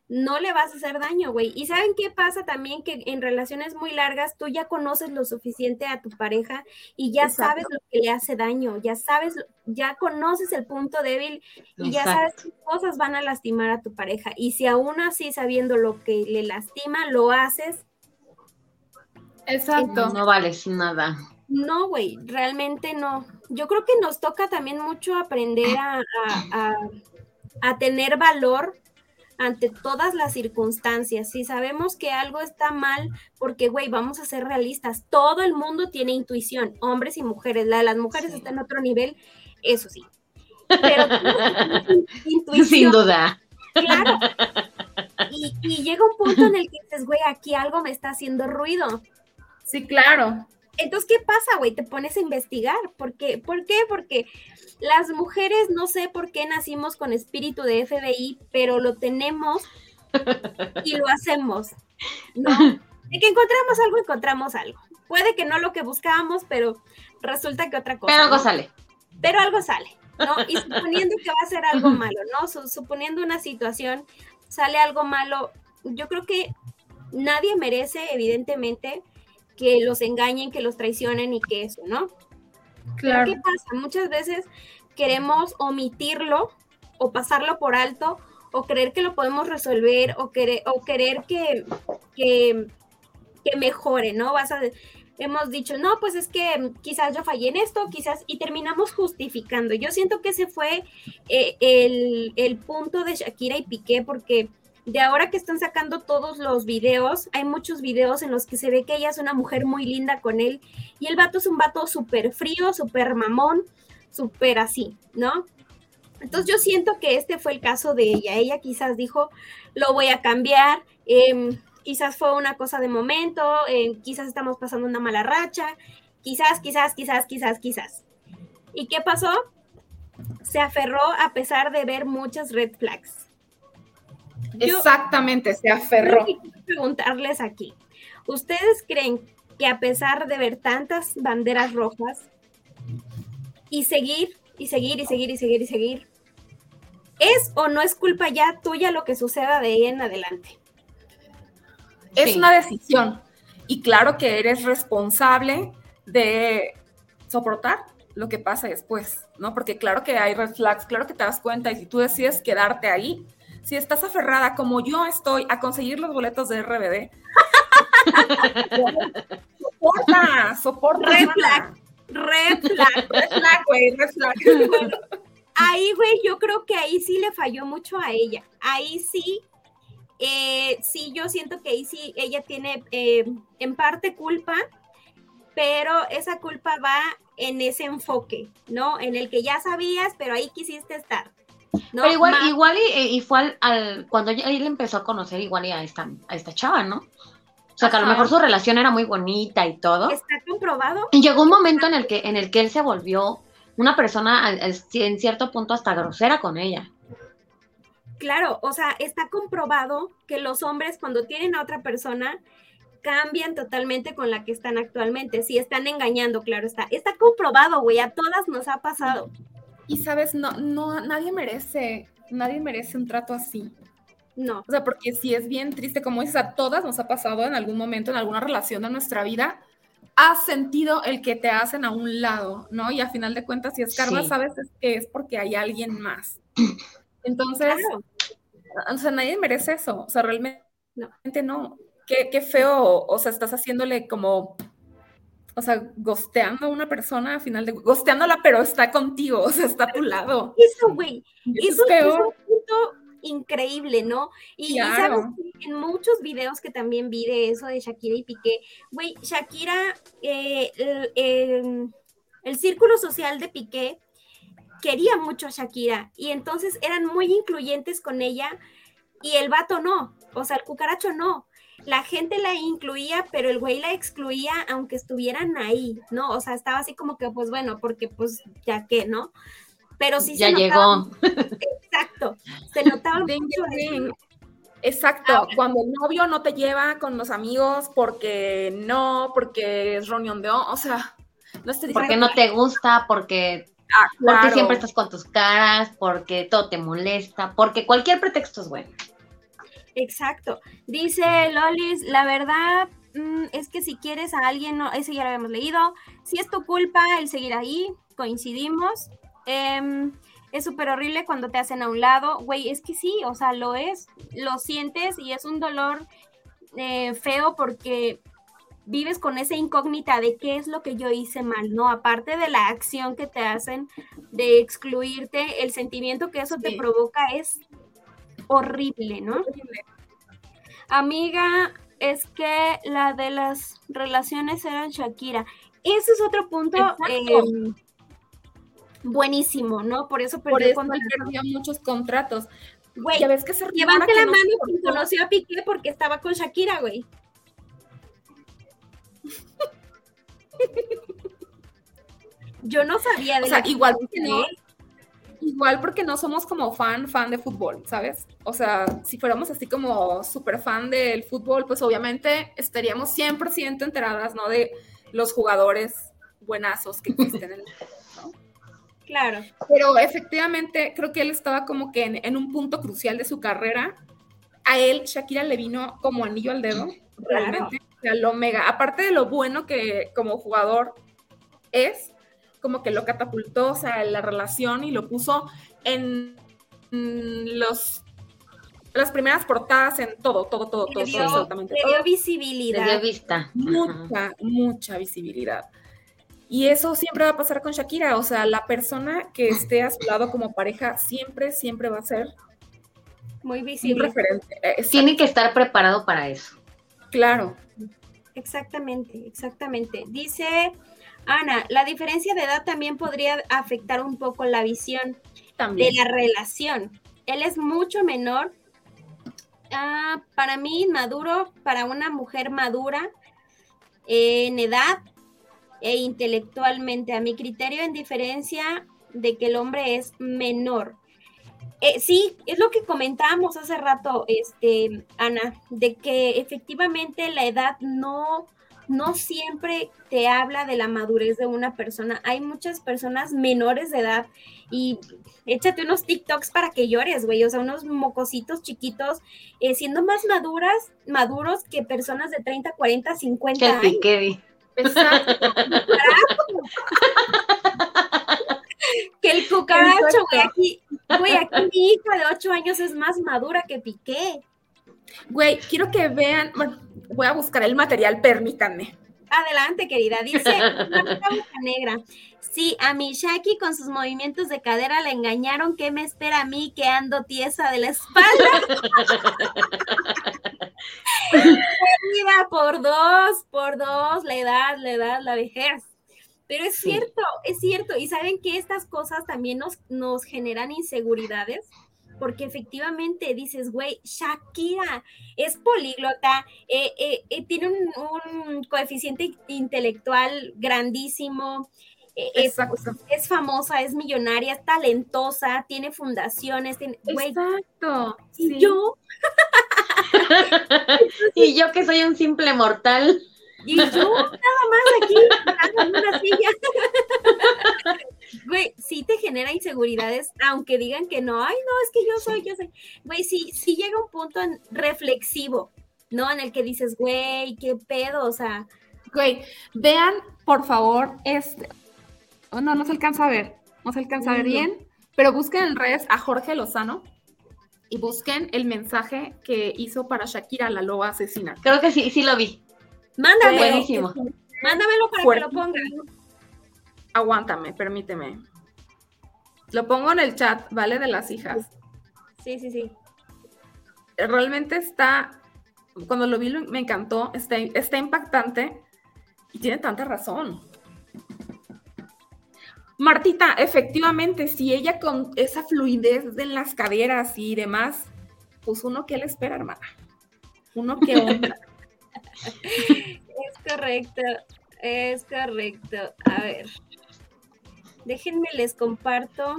no le vas a hacer daño, güey. Y saben qué pasa también que en relaciones muy largas tú ya conoces lo suficiente a tu pareja y ya sabes lo que le hace daño, ya sabes, ya conoces el punto débil y ya sabes qué cosas van a lastimar a tu pareja. Y si aún así sabiendo lo que le lastima, lo haces, Exacto. No vale sin nada. No, güey, realmente no. Yo creo que nos toca también mucho aprender a, a, tener valor ante todas las circunstancias. Si sabemos que algo está mal, porque, güey, vamos a ser realistas, todo el mundo tiene intuición, hombres y mujeres. La de las mujeres está en otro nivel, eso sí. Pero [LAUGHS] intuición. Sin duda. Claro. Y, y llega un punto en el que dices, güey, aquí algo me está haciendo ruido. Sí, claro. Entonces, ¿qué pasa, güey? Te pones a investigar. ¿Por qué? ¿Por qué? Porque las mujeres, no sé por qué nacimos con espíritu de FBI, pero lo tenemos [LAUGHS] y lo hacemos. ¿no? [LAUGHS] De que encontramos algo, encontramos algo. Puede que no lo que buscábamos, pero resulta que otra cosa. Pero algo sale. Pero algo sale, ¿no? Y suponiendo que va a ser algo [LAUGHS] malo, ¿no? Suponiendo una situación, sale algo malo. Yo creo que nadie merece, evidentemente, que los engañen, que los traicionen y que eso, ¿no? Claro. ¿Qué pasa? Muchas veces queremos omitirlo o pasarlo por alto o creer que lo podemos resolver o querer, o querer que, que, mejore, ¿no? Vas a, hemos dicho, no, pues es que quizás yo fallé en esto, quizás, y terminamos justificando. Yo siento que ese fue eh, el, el punto de Shakira y Piqué porque de ahora que están sacando todos los videos, hay muchos videos en los que se ve que ella es una mujer muy linda con él y el vato es un vato súper frío, súper mamón, súper así, ¿no? Entonces yo siento que este fue el caso de ella. Ella quizás dijo, lo voy a cambiar, em, quizás fue una cosa de momento, em, quizás estamos pasando una mala racha, quizás, quizás, quizás, quizás, quizás. ¿Y qué pasó? Se aferró a pesar de ver muchas red flags. Exactamente, se aferró. Quiero preguntarles aquí, ¿ustedes creen que a pesar de ver tantas banderas rojas y seguir y seguir y seguir y seguir y seguir, ¿es o no es culpa ya tuya lo que suceda de ahí en adelante? Es una decisión. Y claro que eres responsable de soportar lo que pasa después, ¿no? Porque claro que hay red flags, claro que te das cuenta y si tú decides quedarte ahí, si estás aferrada como yo estoy a conseguir los boletos de RBD, soporta, soporta. Red flag, red flag, red flag, güey, red flag. ahí, güey, yo creo que ahí sí le falló mucho a ella. Ahí sí, eh, sí, yo siento que ahí sí ella tiene eh, en parte culpa, pero esa culpa va en ese enfoque, ¿no? En el que ya sabías, pero ahí quisiste estar. Pero igual, igual y, fue al, cuando él empezó a conocer igual y a esta, a esta chava, ¿no? O sea, que a lo mejor su relación era muy bonita y todo. Está comprobado. Y llegó un momento en el que, en el que él se volvió una persona en cierto punto hasta grosera con ella. Claro, o sea, está comprobado que los hombres cuando tienen a otra persona cambian totalmente con la que están actualmente. Si están engañando, claro está. Está comprobado, güey, a todas nos ha pasado. Y sabes, no, no, nadie merece, nadie merece un trato así. No. O sea, porque si es bien triste, como dices, a todas nos ha pasado en algún momento, en alguna relación de nuestra vida, has sentido el que te hacen a un lado, ¿no? Y a final de cuentas, si es karma, sabes que es porque hay alguien más. [CLEARS THROAT] Entonces, o sea, nadie merece eso. O sea, realmente no. Qué, qué feo, o sea, estás haciéndole como o sea, gosteando a una persona, a final de gosteándola, pero está contigo, [LAUGHS] o sea, está a tu lado. Eso, güey, eso, es, un punto increíble, ¿no? Y, sabes, en muchos videos que también vi de eso de Shakira y Piqué, güey, Shakira, eh, el, el círculo social de Piqué quería mucho a Shakira y entonces eran muy incluyentes con ella y el vato no, o sea, el cucaracho no la gente la incluía, pero el güey la excluía aunque estuvieran ahí, ¿no? O sea, estaba así como que, pues bueno, porque pues ya que, ¿no? Pero sí ya llegó. Exacto, se notaba [LAUGHS] mucho Exacto, ah, cuando el novio no te lleva con los amigos porque no, porque es reunión de, o sea, no estoy Porque no te gusta, porque ah, porque siempre estás con tus caras, porque todo te molesta, porque cualquier pretexto es bueno. Exacto. Dice Lolis, la verdad mm, es que si quieres a alguien, no, ese ya lo habíamos leído, si es tu culpa el seguir ahí, coincidimos. Em, es súper horrible cuando te hacen a un lado, güey, es que sí, o sea, lo es, lo sientes y es un dolor eh, feo porque vives con esa incógnita de qué es lo que yo hice mal, ¿no? Aparte de la acción que te hacen de excluirte, el sentimiento que eso te provoca es horrible, ¿no? Amiga, es que la de las relaciones eran Shakira. Ese es otro punto em, buenísimo, ¿no? Por eso perdió, Por muchos contratos. Güey, ya ves que se levante la mano quien conoció a Piqué porque estaba con Shakira, güey. [LAUGHS] Yo no sabía de o sea, igual que no, igual porque no somos como fan, fan de fútbol, ¿sabes? O sea, si fuéramos así como súper fan del fútbol, pues obviamente estaríamos 100% enteradas, ¿no? De los jugadores buenazos que existen en el ¿no? Claro. Pero efectivamente creo que él estaba como que en, un punto crucial de su carrera. A él, Shakira le vino como anillo al dedo, realmente. O sea, lo mega. Aparte de lo bueno que como jugador es, como que lo catapultó, o sea, la relación y lo puso en los las primeras portadas en todo, todo, todo, todo, dio, absolutamente le dio visibilidad. Le dio vista. Mucha, mucha visibilidad. Y eso siempre va a pasar con Shakira, o sea, la persona que esté a su lado como pareja siempre, siempre va a ser muy visible. referente. Tiene que estar preparado para eso. Claro. Exactamente, exactamente. Dice Ana, la diferencia de edad también podría afectar un poco la visión de la relación. Él es mucho menor. Ah, para mí, maduro, para una mujer madura en edad, e intelectualmente. A mi criterio, en diferencia de que el hombre es menor. Eh, sí, es lo que comentábamos hace rato, este, Ana, de que efectivamente la edad no, no siempre te habla de la madurez de una persona. Hay muchas personas menores de edad y échate unos TikToks para que llores, güey, o sea, unos mocositos chiquitos, eh, siendo más maduras, maduros que personas de 30, 40, 50 años. Exacto. [LAUGHS] que el cucaracho, güey, aquí, güey, aquí mi hija de 8 años es más madura que Piqué. Güey, quiero que vean, bueno, voy a buscar el material, permítanme. Adelante, querida. Dice una negra. Sí, a mi Shaki con sus movimientos de cadera le engañaron. ¿Qué me espera a mí que ando tiesa de la espalda? [LAUGHS] Mira, por dos, por dos, la edad, la edad, la vejez. Pero es cierto, es cierto. Y saben que estas cosas también nos, nos generan inseguridades porque efectivamente dices, güey, Shakira es políglota, eh, eh, eh, tiene un, coeficiente intelectual grandísimo, es, es, famosa, es millonaria, es talentosa, tiene fundaciones, tiene, Exacto. Y yo. [LAUGHS] y yo que soy un simple mortal. Y yo nada más aquí, en una silla. Güey, sí te genera inseguridades, aunque digan que no, ay, no, es que yo soy, yo soy. Güey, sí, sí llega un punto reflexivo, ¿no? En el que dices, güey, qué pedo, o sea. Güey, vean, por favor, este. Oh, no, no se alcanza a ver, no se alcanza a ver bien, pero busquen en redes a Jorge Lozano y busquen el mensaje que hizo para Shakira, la loba asesina. Creo que sí, sí lo vi. Mándamelo. Buenísimo. Mándamelo para que lo pongan. Aguántame, permíteme. Lo pongo en el chat, ¿vale? De las hijas. Sí, sí, sí. Realmente está, cuando lo vi me encantó, está, está impactante y tiene tanta razón. Martita, efectivamente, si ella con esa fluidez en las caderas y demás, pues uno que le espera, hermana. Uno que onda. [LAUGHS] es correcto, es correcto. A ver. Déjenme les comparto.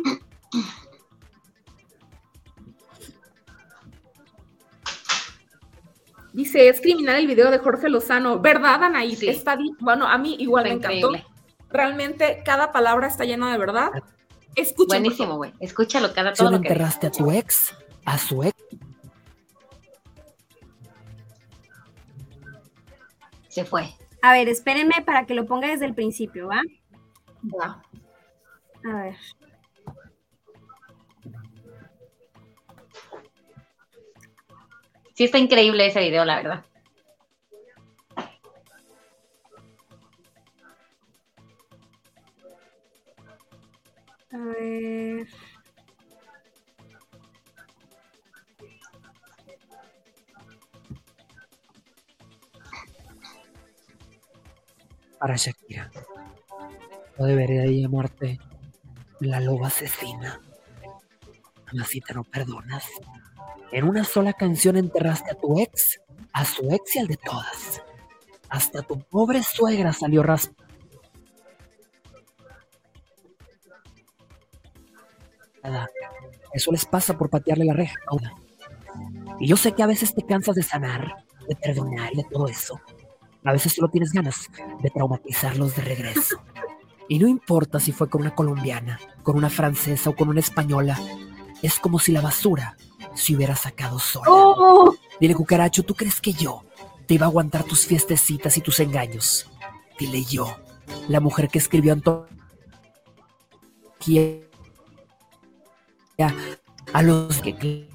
Dice, es criminal el video de Jorge Lozano. ¿Verdad, Anaí? Está bueno, a mí igual me encantó. Realmente cada palabra está llena de verdad. Escúchalo. Buenísimo, güey. Escúchalo cada todo lo que enterraste a tu ex, a su ex. Se fue. A ver, espérenme para que lo ponga desde el principio, ¿va? Va. A ver. Sí está increíble ese video, la verdad. A ver. Para Shakira. No debería llamarte la loba asesina. Mamacita, no perdonas. En una sola canción enterraste a tu ex, a su ex y al de todas. Hasta tu pobre suegra salió raspada. Eso les pasa por patearle la reja. Y yo sé que a veces te cansas de sanar, de perdonar de todo eso. A veces solo tienes ganas de traumatizarlos de regreso. Y no importa si fue con una colombiana, con una francesa o con una española, es como si la basura se hubiera sacado sola. Oh. Dile, cucaracho, ¿tú crees que yo te iba a aguantar tus fiestecitas y tus engaños? Dile yo, la mujer que escribió a los que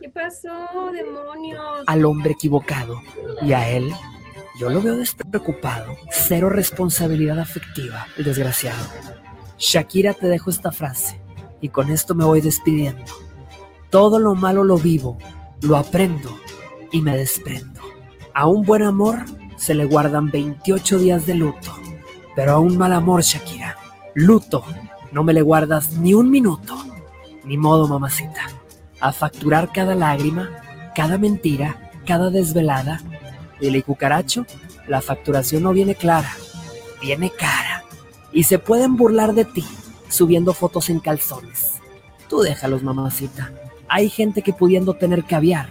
¿Qué pasó, demonios? Al hombre equivocado y a él Yo lo veo despreocupado, cero responsabilidad afectiva, el desgraciado. Shakira, te dejo esta frase y con esto me voy despidiendo. Todo lo malo lo vivo, lo aprendo y me desprendo. A un buen amor se le guardan 28 días de luto, pero a un mal amor, Shakira, luto, no me le guardas ni un minuto. Ni modo, mamacita. A facturar cada lágrima, cada mentira, cada desvelada. Y el cucaracho, la facturación no viene clara, viene cara. Y se pueden burlar de ti subiendo fotos en calzones. Tú déjalos, mamacita. Hay gente que pudiendo tener caviar,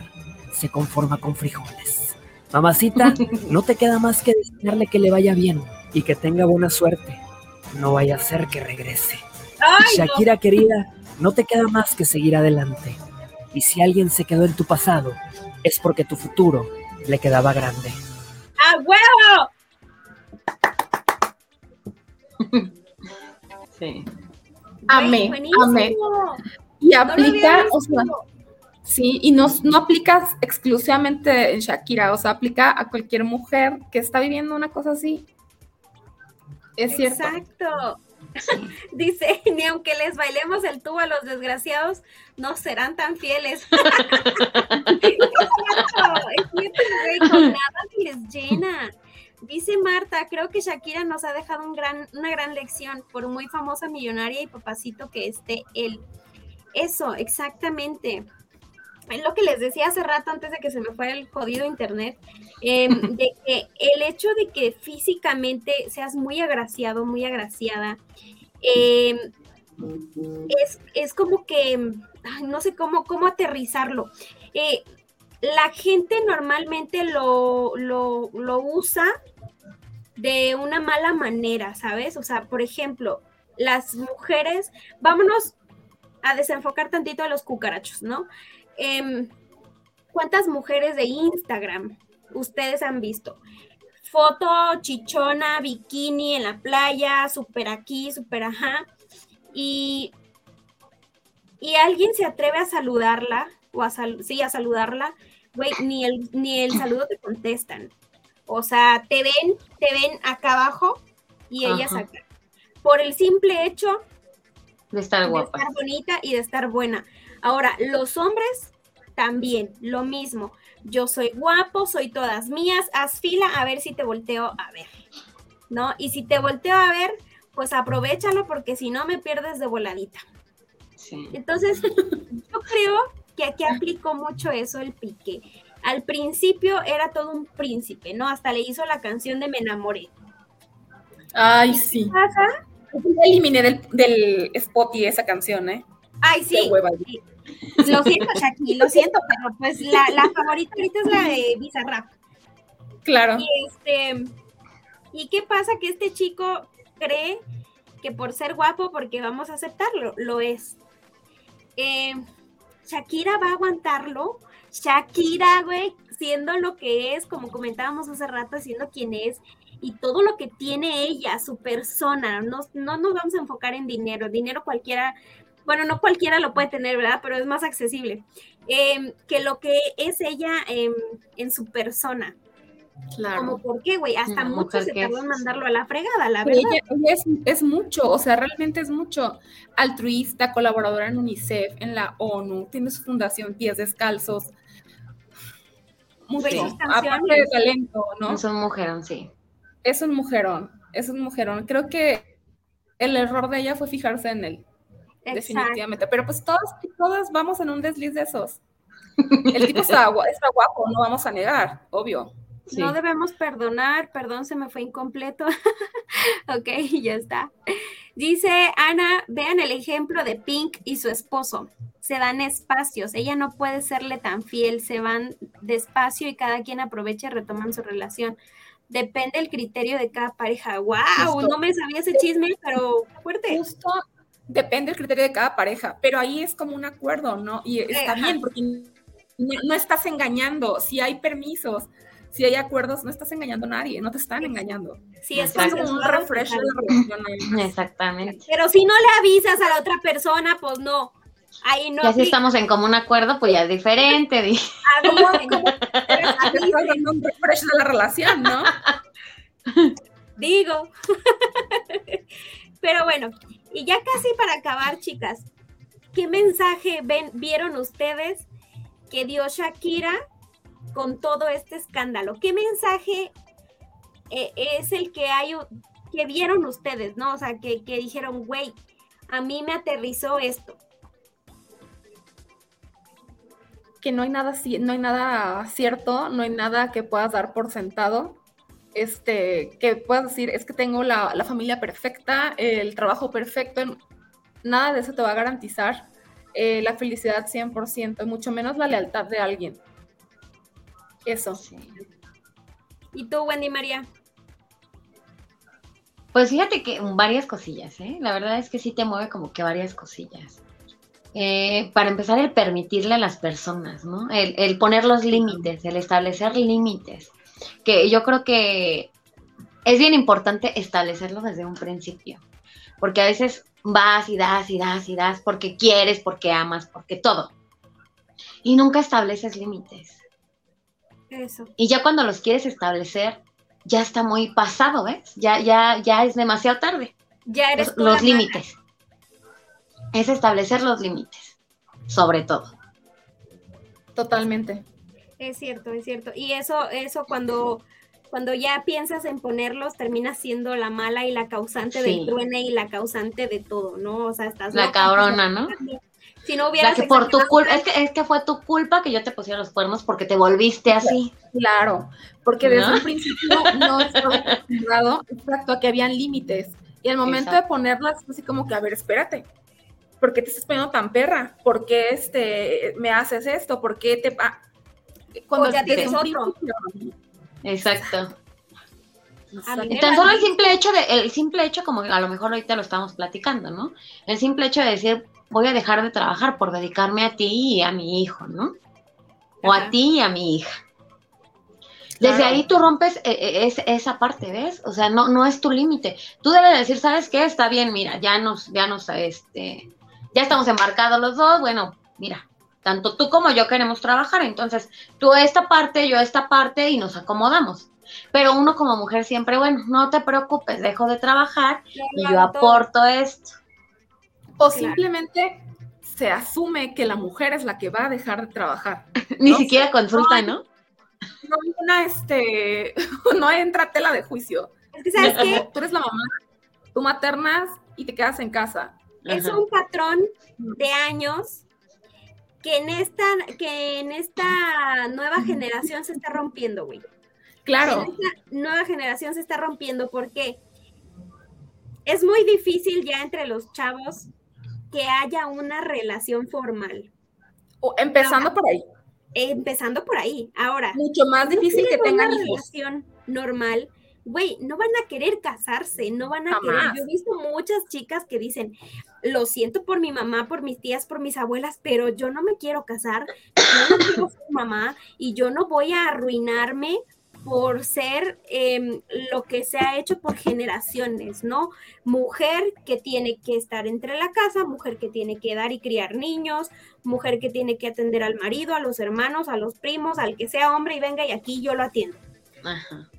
se conforma con frijoles. Mamacita, [LAUGHS] no te queda más que desearle que le vaya bien y que tenga buena suerte. No vaya a ser que regrese. Shakira querida, no te queda más que seguir adelante. Y si alguien se quedó en tu pasado, es porque tu futuro le quedaba grande. ¡A huevo! [LAUGHS] Sí. Amé, amé. Y aplica, o sea, sí, y no, no aplicas exclusivamente en Shakira, o sea, aplica a cualquier mujer que está viviendo una cosa así. Es cierto. Exacto. [LAUGHS] Dice, [LAUGHS] ni aunque les bailemos el tubo a los desgraciados, no serán tan fieles. [LAUGHS] es con nada les llena. Dice Marta, creo que Shakira nos ha dejado un gran, una gran lección, por muy famosa millonaria y papacito que esté él. Eso, exactamente. Es lo que les decía hace rato antes de que se me fuera el jodido internet, em, [LAUGHS] de que el hecho de que físicamente seas muy agraciado, muy agraciada, em, es, como que, no sé cómo, cómo aterrizarlo. Eh, la gente normalmente lo, lo, lo, usa de una mala manera, ¿sabes? O sea, por ejemplo, las mujeres, vámonos a desenfocar tantito a los cucarachos, ¿no? Em, ¿Cuántas mujeres de Instagram ustedes han visto? Foto chichona, bikini en la playa, súper aquí, súper ajá. Y, y alguien se atreve a saludarla, o a, sí, a saludarla, güey, ni el, ni el [COUGHS] saludo te contestan. O sea, te ven, te ven acá abajo y ellas acá. Por el simple hecho de estar guapa. De estar bonita y de estar buena. Ahora, los hombres también, lo mismo. Yo soy guapo, soy todas mías, haz fila a ver si te volteo a ver. ¿No? Y si te volteo a ver, pues aprovechalo porque si no me pierdes de voladita. Sí. Entonces, yo creo que aquí aplicó mucho eso el pique. Al principio era todo un príncipe, ¿no? Hasta le hizo la canción de Me enamoré. Ay, sí. ¿Qué pasa? Eliminé del, del y esa canción, ¿eh? Ay, sí. Lo siento, Shaki, lo siento, pero pues la, la, favorita ahorita es la de Bizarrap. Claro. Y este, ¿y qué pasa? Que este chico cree que por ser guapo, porque vamos a aceptarlo, lo es. Eh, Shakira va a aguantarlo. Shakira, güey, siendo lo que es, como comentábamos hace rato, siendo quien es, y todo lo que tiene ella, su persona, no, no nos vamos a enfocar en dinero, dinero cualquiera, bueno, no cualquiera lo puede tener, ¿verdad? Pero es más accesible, em, que lo que es ella en su persona. Claro. Como, ¿por qué, güey? Hasta mucho se tardó en mandarlo a la fregada, la verdad. Ella, es, es, mucho, o sea, realmente es mucho. Altruista, colaboradora en UNICEF, en la ONU, tiene su fundación Pies Descalzos. Mucho, aparte de talento, ¿no? Es un mujerón, sí es un mujerón, es un mujerón. Creo que el error de ella fue fijarse en él. Definitivamente. Pero pues todas, todas vamos en un desliz de esos. El tipo está, guapo, no vamos a negar, obvio. No debemos perdonar, perdón, se me fue incompleto. [LAUGHS] ok, ya está. Dice Ana, vean el ejemplo de Pink y su esposo. Se dan espacios, ella no puede serle tan fiel, se van despacio y cada quien aprovecha y retoman su relación depende el criterio de cada pareja. ¡Wow! no me sabía ese chisme, pero fuerte. Justo depende el criterio de cada pareja, pero ahí es como un acuerdo, ¿no? Y está bien, porque no, estás engañando. Si hay permisos, si hay acuerdos, no estás engañando a nadie, no te están engañando. Sí, es como un refresh de la relación. Exactamente. Pero si no le avisas a la otra persona, pues no. Ahí no. Ya si estamos en común acuerdo, pues ya es diferente. Ah, un [LAUGHS] refresh de la relación, ¿no? Digo. Pero bueno, y ya casi para acabar, chicas, ¿qué mensaje ven, vieron ustedes que dio Shakira con todo este escándalo? ¿Qué mensaje eh, es el que hay que vieron ustedes, no? O sea, que, que dijeron, güey, a mí me aterrizó esto. Que no hay nada, no hay nada cierto, no hay nada que puedas dar por sentado. Este, que puedas decir, es que tengo la, familia perfecta, el trabajo perfecto, nada de eso te va a garantizar eh, la felicidad 100%, y mucho menos la lealtad de alguien. Eso. ¿Y tú, Wendy María? Pues fíjate que varias cosillas, ¿eh? La verdad es que sí te mueve como que varias cosillas. Eh, para empezar, el permitirle a las personas, ¿no? El, poner los límites, el establecer límites. Que yo creo que es bien importante establecerlos desde un principio. Porque a veces vas y das y das y das porque quieres, porque amas, porque todo. Y nunca estableces límites. Eso. Y ya cuando los quieres establecer, ya está muy pasado, ¿ves? Ya, ya, ya es demasiado tarde. Ya eres los límites. Es establecer los límites, sobre todo. Totalmente. Es cierto, es cierto. Y eso, eso cuando, cuando ya piensas en ponerlos, termina siendo la mala y la causante del truene y la causante de todo, ¿no? O sea, estás la cabrona, ¿no? Si no hubieras. que por tu culpa, es que, es que fue tu culpa que yo te pusiera los cuernos porque te volviste así. Claro, porque desde un principio no estaba acostumbrado, exacto, a que habían límites. Y al momento de ponerlas, así como que, a ver, espérate, ¿por qué te estás poniendo tan perra? ¿Por qué este, me haces esto? ¿Por qué te... Cuando ya tienes otro. Exacto. Y tan solo el simple hecho de, el simple hecho, como a lo mejor ahorita lo estamos platicando, ¿no? El simple hecho de decir, voy a dejar de trabajar por dedicarme a ti y a mi hijo, ¿no? O a ti y a mi hija. Desde ahí tú rompes eh, eh, esa parte, ¿ves? O sea, no, no es tu límite. Tú debes decir, ¿sabes qué? Está bien, mira, ya nos, ya nos, este, ya estamos embarcados los dos, bueno, mira, tanto tú como yo queremos trabajar, entonces tú esta parte, yo esta parte y nos acomodamos. Pero uno como mujer siempre, bueno, no te preocupes, dejo de trabajar y yo aporto esto. O simplemente se asume que la mujer es la que va a dejar de trabajar. [LAUGHS] Ni siquiera consulta, ¿no? No, una, este, [LAUGHS] no entra tela de juicio. Es que, ¿sabes [LAUGHS] qué? Tú eres la mamá, tú maternas y te quedas en casa. Es un patrón de años que en esta, que en esta nueva generación se está rompiendo, güey. Claro. En esta nueva generación se está rompiendo porque es muy difícil ya entre los chavos que haya una relación formal. O empezando por ahí. Empezando por ahí. Ahora. Mucho más difícil que tengan una relación normal. Güey, no van a querer casarse, no van a querer. Yo he visto muchas chicas que dicen, lo siento por mi mamá, por mis tías, por mis abuelas, pero yo no me quiero casar, yo no quiero ser [COUGHS] mamá y yo no voy a arruinarme por ser em, lo que se ha hecho por generaciones, ¿no? Mujer que tiene que estar entre la casa, mujer que tiene que dar y criar niños, mujer que tiene que atender al marido, a los hermanos, a los primos, al que sea hombre y venga y aquí yo lo atiendo.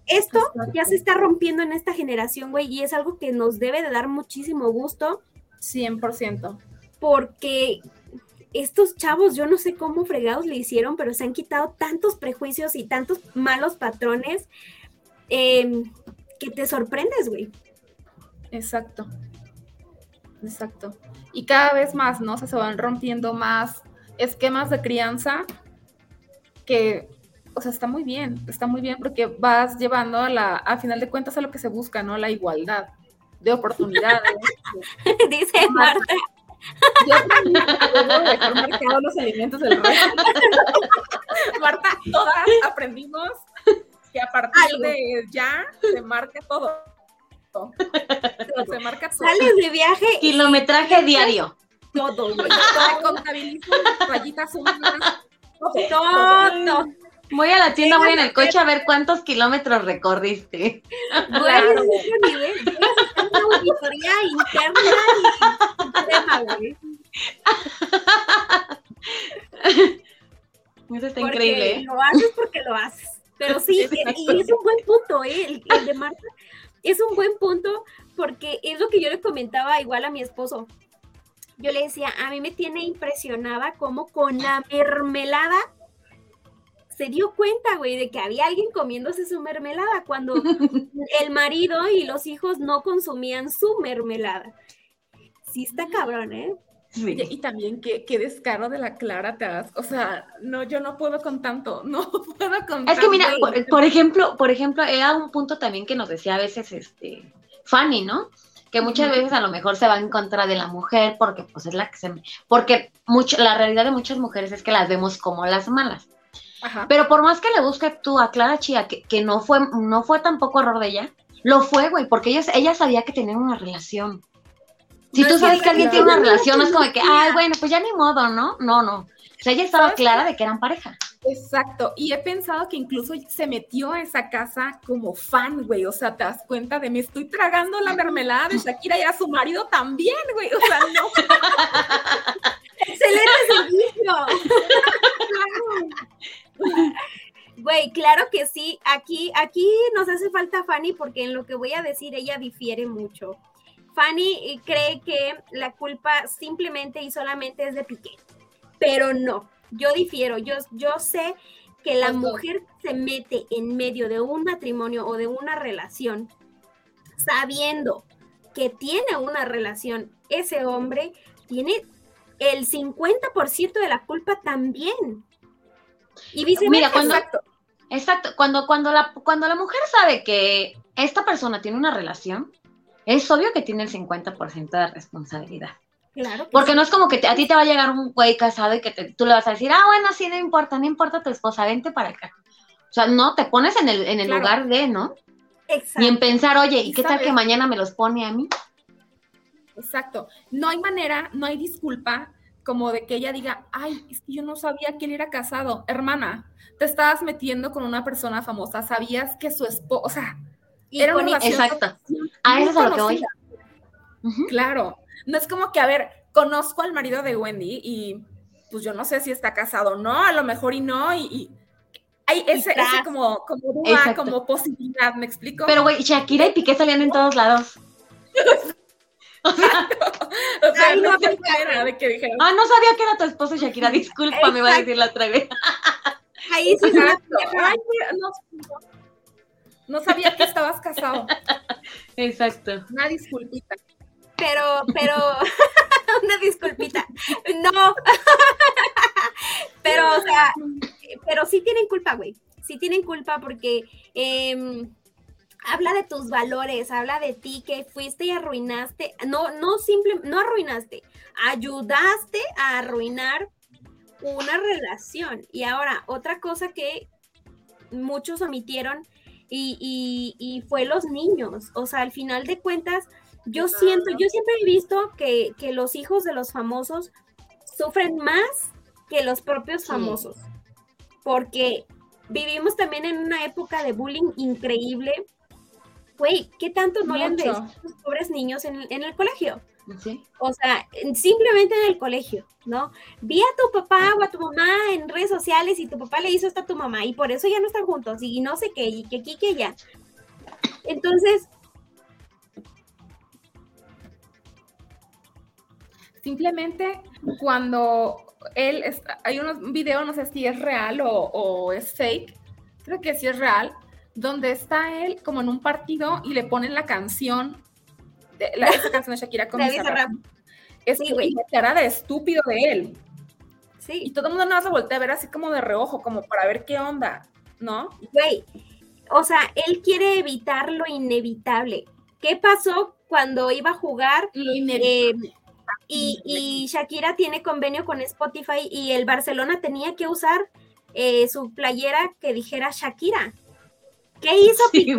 Esto ya se está rompiendo en esta generación, güey, y es algo que nos debe de dar muchísimo gusto. 100%. Porque estos chavos, yo no sé cómo fregados le hicieron, pero se han quitado tantos prejuicios y tantos malos patrones em, que te sorprendes, güey. Exacto. Exacto. Y cada vez más, ¿no? O sea, se van rompiendo más esquemas de crianza que, o sea, está muy bien, está muy bien porque vas llevando a la, a final de cuentas a lo que se busca, ¿no? La igualdad de oportunidades. [LAUGHS] Dice Marta, [LAUGHS] yo debo dejar marcados los alimentos del resto. [LAUGHS] Marta, todas aprendimos que a partir de ya se marca todo. Se marca todo. Sales de viaje. Kilometraje diario. Todo, güey. Todo. Contabilizo rayitas humanas. Todo. Voy a la tienda, voy en el coche a ver cuántos kilómetros recorriste. Bueno, ese nivel. una auditoría interna y. Eso está increíble. ¿eh? Lo haces porque lo haces. Pero sí, y es un buen punto, ¿eh? El, el de Marta es un buen punto porque es lo que yo le comentaba igual a mi esposo. Yo le decía, a mí me tiene impresionada cómo con la mermelada se dio cuenta, güey, de que había alguien comiéndose su mermelada cuando [LAUGHS] el marido y los hijos no consumían su mermelada. Sí está cabrón, ¿eh? Y, también qué, qué, descaro de la Clara te das. O sea, no, yo no puedo con tanto, [LAUGHS] no puedo con Es que mira, por, ejemplo, por ejemplo, era un punto también que nos decía a veces este Fanny, ¿no? Que muchas veces a lo mejor se va en contra de la mujer porque pues es la que se porque mucho, la realidad de muchas mujeres es que las vemos como las malas. Pero por más que le busque tú a Clara Chía, que, que no fue, no fue tampoco error de ella, lo fue, güey, porque ella, ella sabía que tenían una relación. Si tú sabes que alguien tiene una relación, no es como que, ay, bueno, pues ya ni modo, ¿no? No, no. O sea, ella estaba clara de que eran pareja. Exacto, y he pensado que incluso se metió a esa casa como fan, güey, o sea, te das cuenta de me estoy tragando la mermelada de Shakira y a su marido también, güey, o sea, no. [LAUGHS] Excelente servicio. [LAUGHS] Güey, claro que sí. Aquí, aquí nos hace falta Fanny porque en lo que voy a decir ella difiere mucho. Fanny eh, cree que la culpa simplemente y solamente es de Piqué, pero no, yo difiero, yo, yo sé que la mujer se mete en medio de un matrimonio o de una relación sabiendo que tiene una relación, ese hombre tiene el 50% de la culpa también. Y viceversa. Mira, cuando, exacto. Exacto, cuando, cuando, la, cuando la mujer sabe que esta persona tiene una relación, es obvio que tiene el 50% de responsabilidad. Claro. Porque no es como que a ti te va a llegar un güey casado y que tú le vas a decir, ah, bueno, sí, no importa, no importa tu esposa, vente para acá. O sea, no, te pones en el, en el lugar de, ¿no? Exacto. Y en pensar, oye, ¿y qué tal que mañana me los pone a mí? Exacto. No hay manera, no hay disculpa como de que ella diga, ay, es que yo no sabía que él era casado. Hermana, te estabas metiendo con una persona famosa, sabías que su esposa, o sea, era una Exacto. A eso es lo que voy. Claro. No es como que, a ver, conozco al marido de Wendy y pues yo no sé si está casado o no, a lo mejor y no, y, hay ese, ese, como, como duda, como posibilidad, ¿me explico? Pero güey, Shakira y Piqué salían en todos lados. [LAUGHS] o sea, no, de que dijeron. Ah, no sabía que era tu esposo, Shakira, disculpa, me iba a decir la otra vez. Ahí sí, no, no sabía que estabas casado. Exacto. Una disculpita. Pero, pero, [LAUGHS] una disculpita. No. pero, o sea, pero sí tienen culpa, güey. Sí tienen culpa porque em, habla de tus valores, habla de ti que fuiste y arruinaste. No, no simple, no arruinaste, ayudaste a arruinar una relación. Y ahora, otra cosa que muchos omitieron y, fue los niños. O sea, al final de cuentas, yo siento, yo siempre he visto que, los hijos de los famosos sufren más que los propios famosos, porque vivimos también en una época de bullying increíble. Güey, ¿qué tanto no le han los pobres niños en, en el colegio? O sea, simplemente en el colegio, ¿no? Vi a tu papá o a tu mamá en redes sociales y tu papá le hizo esto a tu mamá y por eso ya no están juntos y no sé qué, y que aquí, que allá. Entonces... Simplemente cuando él, hay un video, no sé si es real o, o es fake, creo que sí es real, donde está él como en un partido y le ponen la canción la, esa [LAUGHS] canción de Shakira con Es sí, güey. cara de estúpido de él. Sí. Y todo el mundo nada se voltea a ver así como de reojo, como para ver qué onda, ¿no? Güey, o sea, él quiere evitar lo inevitable. ¿Qué pasó cuando iba a jugar? Eh, y, y, Shakira tiene convenio con Spotify y el Barcelona tenía que usar eh, su playera que dijera Shakira. ¿Qué hizo sí,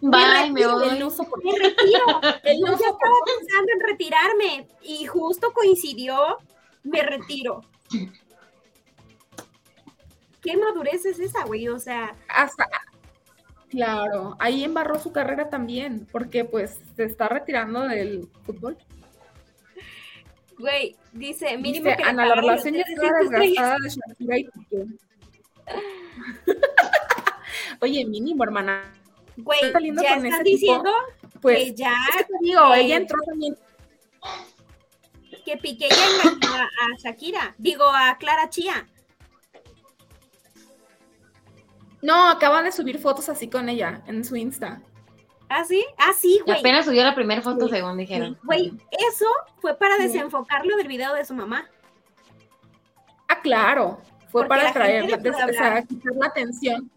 Bye, me, voy. me retiro. [LAUGHS] El no estaba pensando en retirarme y justo coincidió, me retiro. ¿Qué madurez es esa, güey? O sea. Hasta. Claro, ahí embarró su carrera también, porque pues se está retirando del fútbol. Güey, dice, mínimo Dice, que Ana, la relación ya está desgastada de Shakira y Piqué. [LAUGHS] Oye, mínimo, hermana. Güey, Está ya con estás ese tipo, diciendo Pues, que ya, es que te digo, eh, ella entró también. que Piqué ya a, a Shakira, digo, a Clara Chía. No, acaban de subir fotos así con ella en su Insta. ¿Ah, sí? Ah, sí, Y güey. apenas subió la primera foto, Sí, según dijeron. Güey, eso fue para Sí. desenfocarlo del video de su mamá. Ah, claro. Fue Porque para traer, quitar la atención.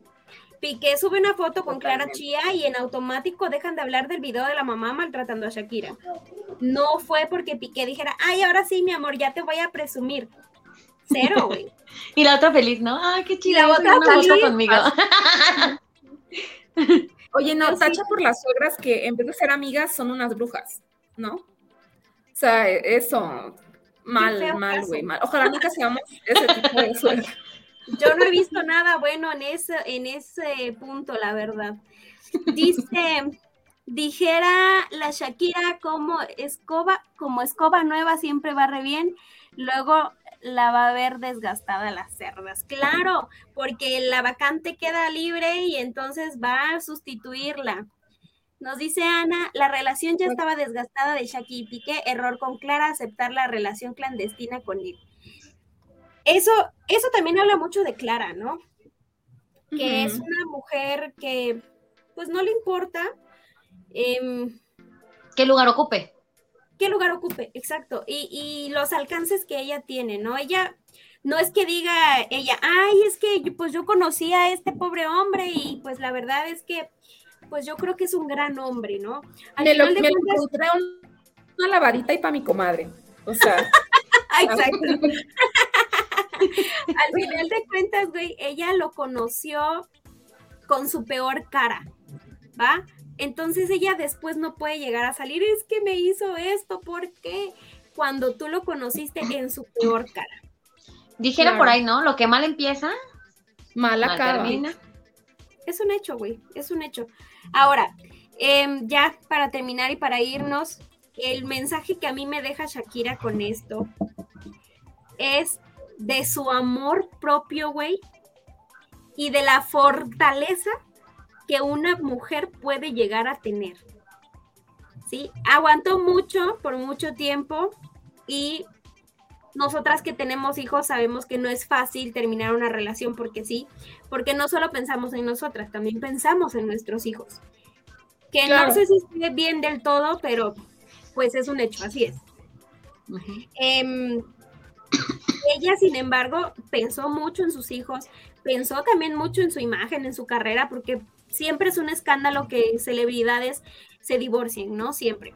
Piqué sube una foto con Clara. Chía y en automático dejan de hablar del video de la mamá maltratando a Shakira. No fue porque Piqué dijera, ay, ahora sí, mi amor, ya te voy a presumir. Cero, [LAUGHS] güey. Y la otra feliz, ¿no? Ah, qué chida. la otra feliz. conmigo. [LAUGHS] Oye, no, tacha por las suegras que en vez de ser amigas son unas brujas, ¿no? O sea, e- eso, mal, mal, güey, mal. Ojalá nunca seamos ese tipo de [LAUGHS] suegra. Yo no he visto nada bueno en ese, en ese punto, la verdad. Dice, dijera la Shakira como escoba, como escoba nueva siempre barre bien, luego la va a ver desgastada las cerdas. Claro, porque la vacante queda libre y entonces va a sustituirla. Nos dice Ana, la relación ya estaba desgastada de Shakira y Piqué, error con Clara aceptar la relación clandestina con él. Eso, eso también habla mucho de Clara, ¿no? Que es una mujer que pues no le importa em, ¿Qué lugar ocupe? qué lugar ocupe, exacto, y, y los alcances que ella tiene, ¿no? Ella no es que diga ella, ay, es que yo- pues yo conocí a este pobre hombre y pues la verdad es que pues yo creo que es un gran hombre, ¿no? Al Me lo, de me lo cuentas- encontré un- una lavadita y para mi comadre. O sea, [LAUGHS] Ah, Exacto. [LAUGHS] [LAUGHS] Al final de cuentas, güey, ella lo conoció con su peor cara, ¿va? Entonces ella después no puede llegar a salir, es que me hizo esto, ¿por qué? Cuando tú lo conociste en su peor cara. Dijera Claro. por ahí, ¿no? Lo que mal empieza, mala mal cara. termina. Es un hecho, güey, es un hecho. Ahora, em, ya para terminar y para irnos, el mensaje que a mí me deja Shakira con esto es de su amor propio, güey, y de la fortaleza que una mujer puede llegar a tener. ¿Sí? Aguantó mucho por mucho tiempo y nosotras que tenemos hijos sabemos que no es fácil terminar una relación porque sí, porque no solo pensamos en nosotras, también pensamos en nuestros hijos. Que Claro. no sé si esté bien del todo, pero pues es un hecho, así es. Ella, sin embargo, pensó mucho en sus hijos, pensó también mucho en su imagen, en su carrera, porque siempre es un escándalo que celebridades se divorcien, ¿no? Siempre.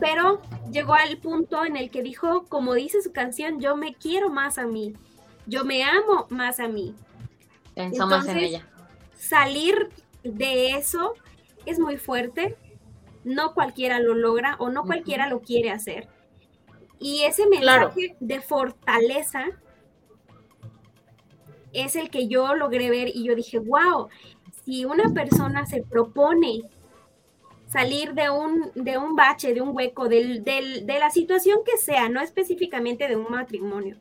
Pero llegó al punto en el que dijo, como dice su canción, yo me quiero más a mí, yo me amo más a mí. Pensó más en ella. Salir de eso es muy fuerte, no cualquiera lo logra o no cualquiera lo quiere hacer. Y ese mensaje Claro. de fortaleza es el que yo logré ver y yo dije, wow, si una persona se propone salir de un, de un bache, de un hueco, del- del- de la situación que sea, no específicamente de un matrimonio,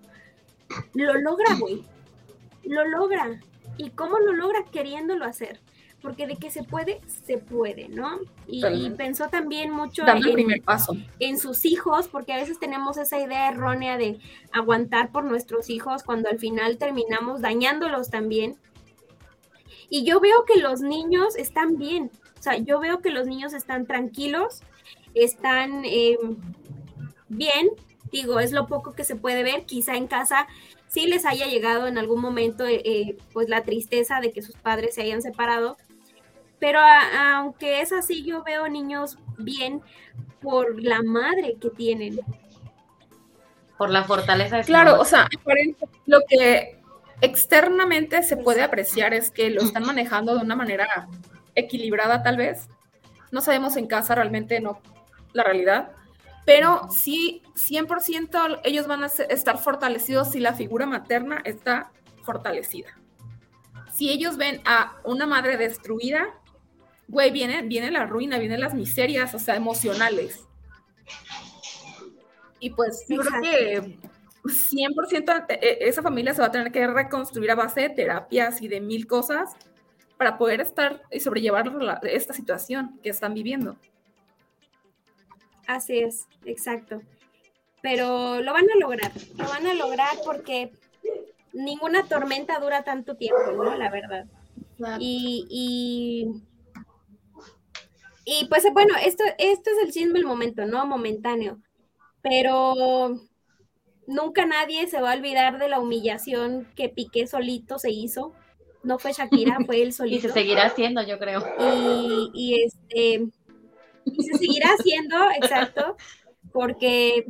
lo logra, güey. Lo logra. ¿Y cómo lo logra? Queriéndolo hacer. Porque de que se puede, se puede, ¿no? Y, pensó también mucho Dando el en, primer paso. en sus hijos, porque a veces tenemos esa idea errónea de aguantar por nuestros hijos cuando al final terminamos dañándolos también. Y yo veo que los niños están bien, o sea, yo veo que los niños están tranquilos, están eh, bien, digo, es lo poco que se puede ver, quizá en casa sí les haya llegado en algún momento eh, eh, pues la tristeza de que sus padres se hayan separado, pero a- aunque es así, yo veo niños bien por la madre que tienen. Por la fortaleza de Claro, o sea, lo que externamente se puede apreciar es que lo están manejando de una manera equilibrada, tal vez. No sabemos en casa realmente no la realidad, pero sí, 100% ellos van a estar fortalecidos si la figura materna está fortalecida. Si ellos ven a una madre destruida, güey, viene, viene la ruina, vienen las miserias, o sea, emocionales. Y pues yo creo que 100% e, esa familia se va a tener que reconstruir a base de terapias y de mil cosas para poder estar y sobrellevar esta situación que están viviendo. Así es, exacto. Pero lo van a lograr, lo van a lograr porque ninguna tormenta dura tanto tiempo, ¿no? La verdad. Y, y, y, pues bueno, esto, esto es el chisme del momento, ¿no? Momentáneo. Pero nunca nadie se va a olvidar de la humillación que Piqué solito se hizo. No fue Shakira, fue él solito. [LAUGHS] y se seguirá haciendo, yo creo. Y, y este y se seguirá haciendo, exacto, porque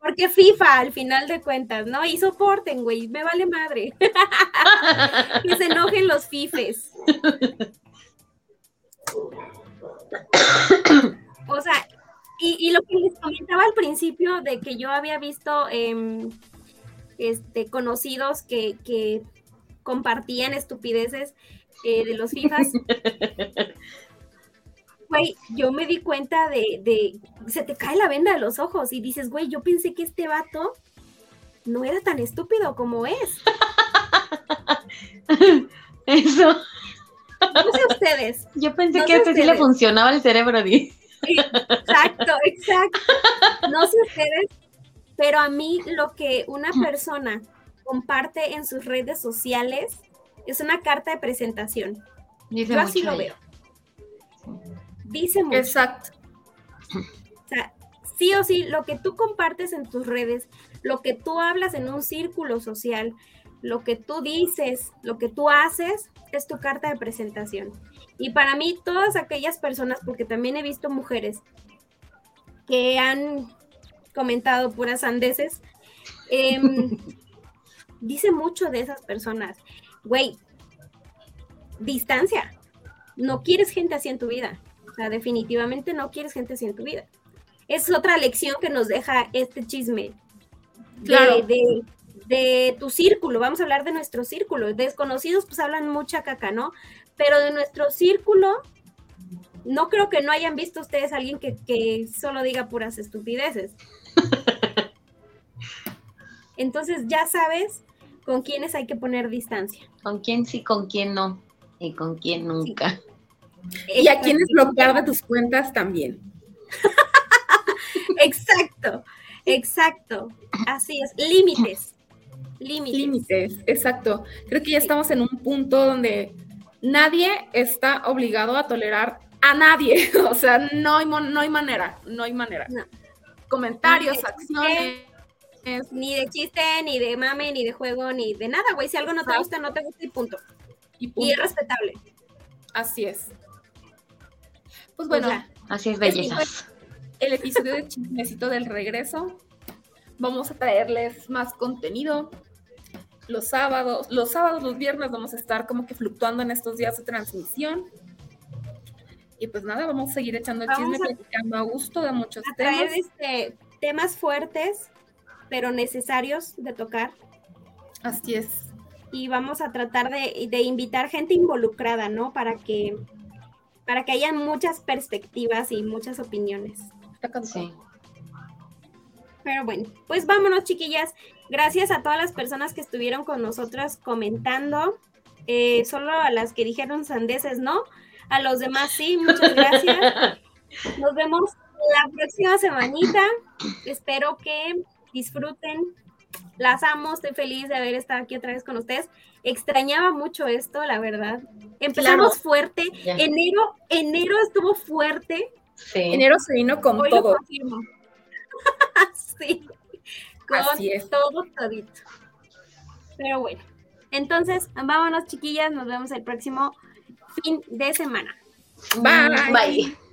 porque FIFA al final de cuentas, ¿no? Y soporten, güey, me vale madre. [LAUGHS] que se enojen los fifes. [COUGHS] o sea, y, lo que les comentaba al principio de que yo había visto em, este, conocidos que, que compartían estupideces eh, de los FIFAs. [LAUGHS] Güey, yo me di cuenta de, de, se te cae la venda de los ojos y dices, güey, yo pensé que este vato no era tan estúpido como es. [LAUGHS] Eso. No sé ustedes. Yo pensé que a este sí le funcionaba el cerebro, Di. Exacto, exacto. No sé ustedes, pero a mí lo que una persona comparte en sus redes sociales es una carta de presentación. Yo así lo veo dice mucho. Exacto. O sea, sí o sí, lo que tú compartes en tus redes, lo que tú hablas en un círculo social, lo que tú dices, lo que tú haces, es tu carta de presentación. Y para mí, todas aquellas personas, porque también he visto mujeres que han comentado puras sandeces, em, [LAUGHS] dice mucho de esas personas. Güey, distancia. No quieres gente así en tu vida definitivamente no quieres gente así en tu vida. Es otra lección que nos deja este chisme. Claro. De, de, tu círculo, vamos a hablar de nuestro círculo. Desconocidos pues hablan mucha caca, ¿no? Pero de nuestro círculo, no creo que no hayan visto ustedes a alguien que, que solo diga puras estupideces. [LAUGHS] Entonces ya sabes con quiénes hay que poner distancia. Con quién sí, con quién no. Y con quién nunca. Y a quienes bloquear de tus cuentas también. [LAUGHS] exacto, exacto. Así es. Límites. Límites. Límites, exacto. Creo que ya estamos en un punto donde nadie está obligado a tolerar a nadie. [LAUGHS] O sea, no hay, no hay manera, no hay manera. Comentarios, acciones. Ni de chiste, ni de mame, ni de juego, ni de nada, güey. Si algo no te gusta, no te gusta y punto. Y, punto. y es respetable. Así es. Pues bueno, así es bellezas. El episodio de Chismecito del Regreso. Vamos a traerles más contenido. Los sábados, los sábados, los viernes vamos a estar como que fluctuando en estos días de transmisión. Y pues nada, vamos a seguir echando el chisme, platicando a gusto de muchos temas. Este, temas fuertes, pero necesarios de tocar. Así es. Y vamos a tratar de, de invitar gente involucrada, ¿no? Para que para que haya muchas perspectivas y muchas opiniones. Sí. Pero bueno, pues vámonos, chiquillas. Gracias a todas las personas que estuvieron con nosotras comentando. Eh, solo a las que dijeron sandeces, ¿no? A los demás sí, muchas gracias. [LAUGHS] Nos vemos la próxima semanita. Espero que disfruten. Las amo, estoy feliz de haber estado aquí otra vez con ustedes. Extrañaba mucho esto, la verdad. Empezamos fuerte. Enero, enero estuvo fuerte. Enero se vino con todo. [LAUGHS] sí. Con todo todito. Pero bueno. Entonces, vámonos, chiquillas. Nos vemos el próximo fin de semana. Bye. Bye.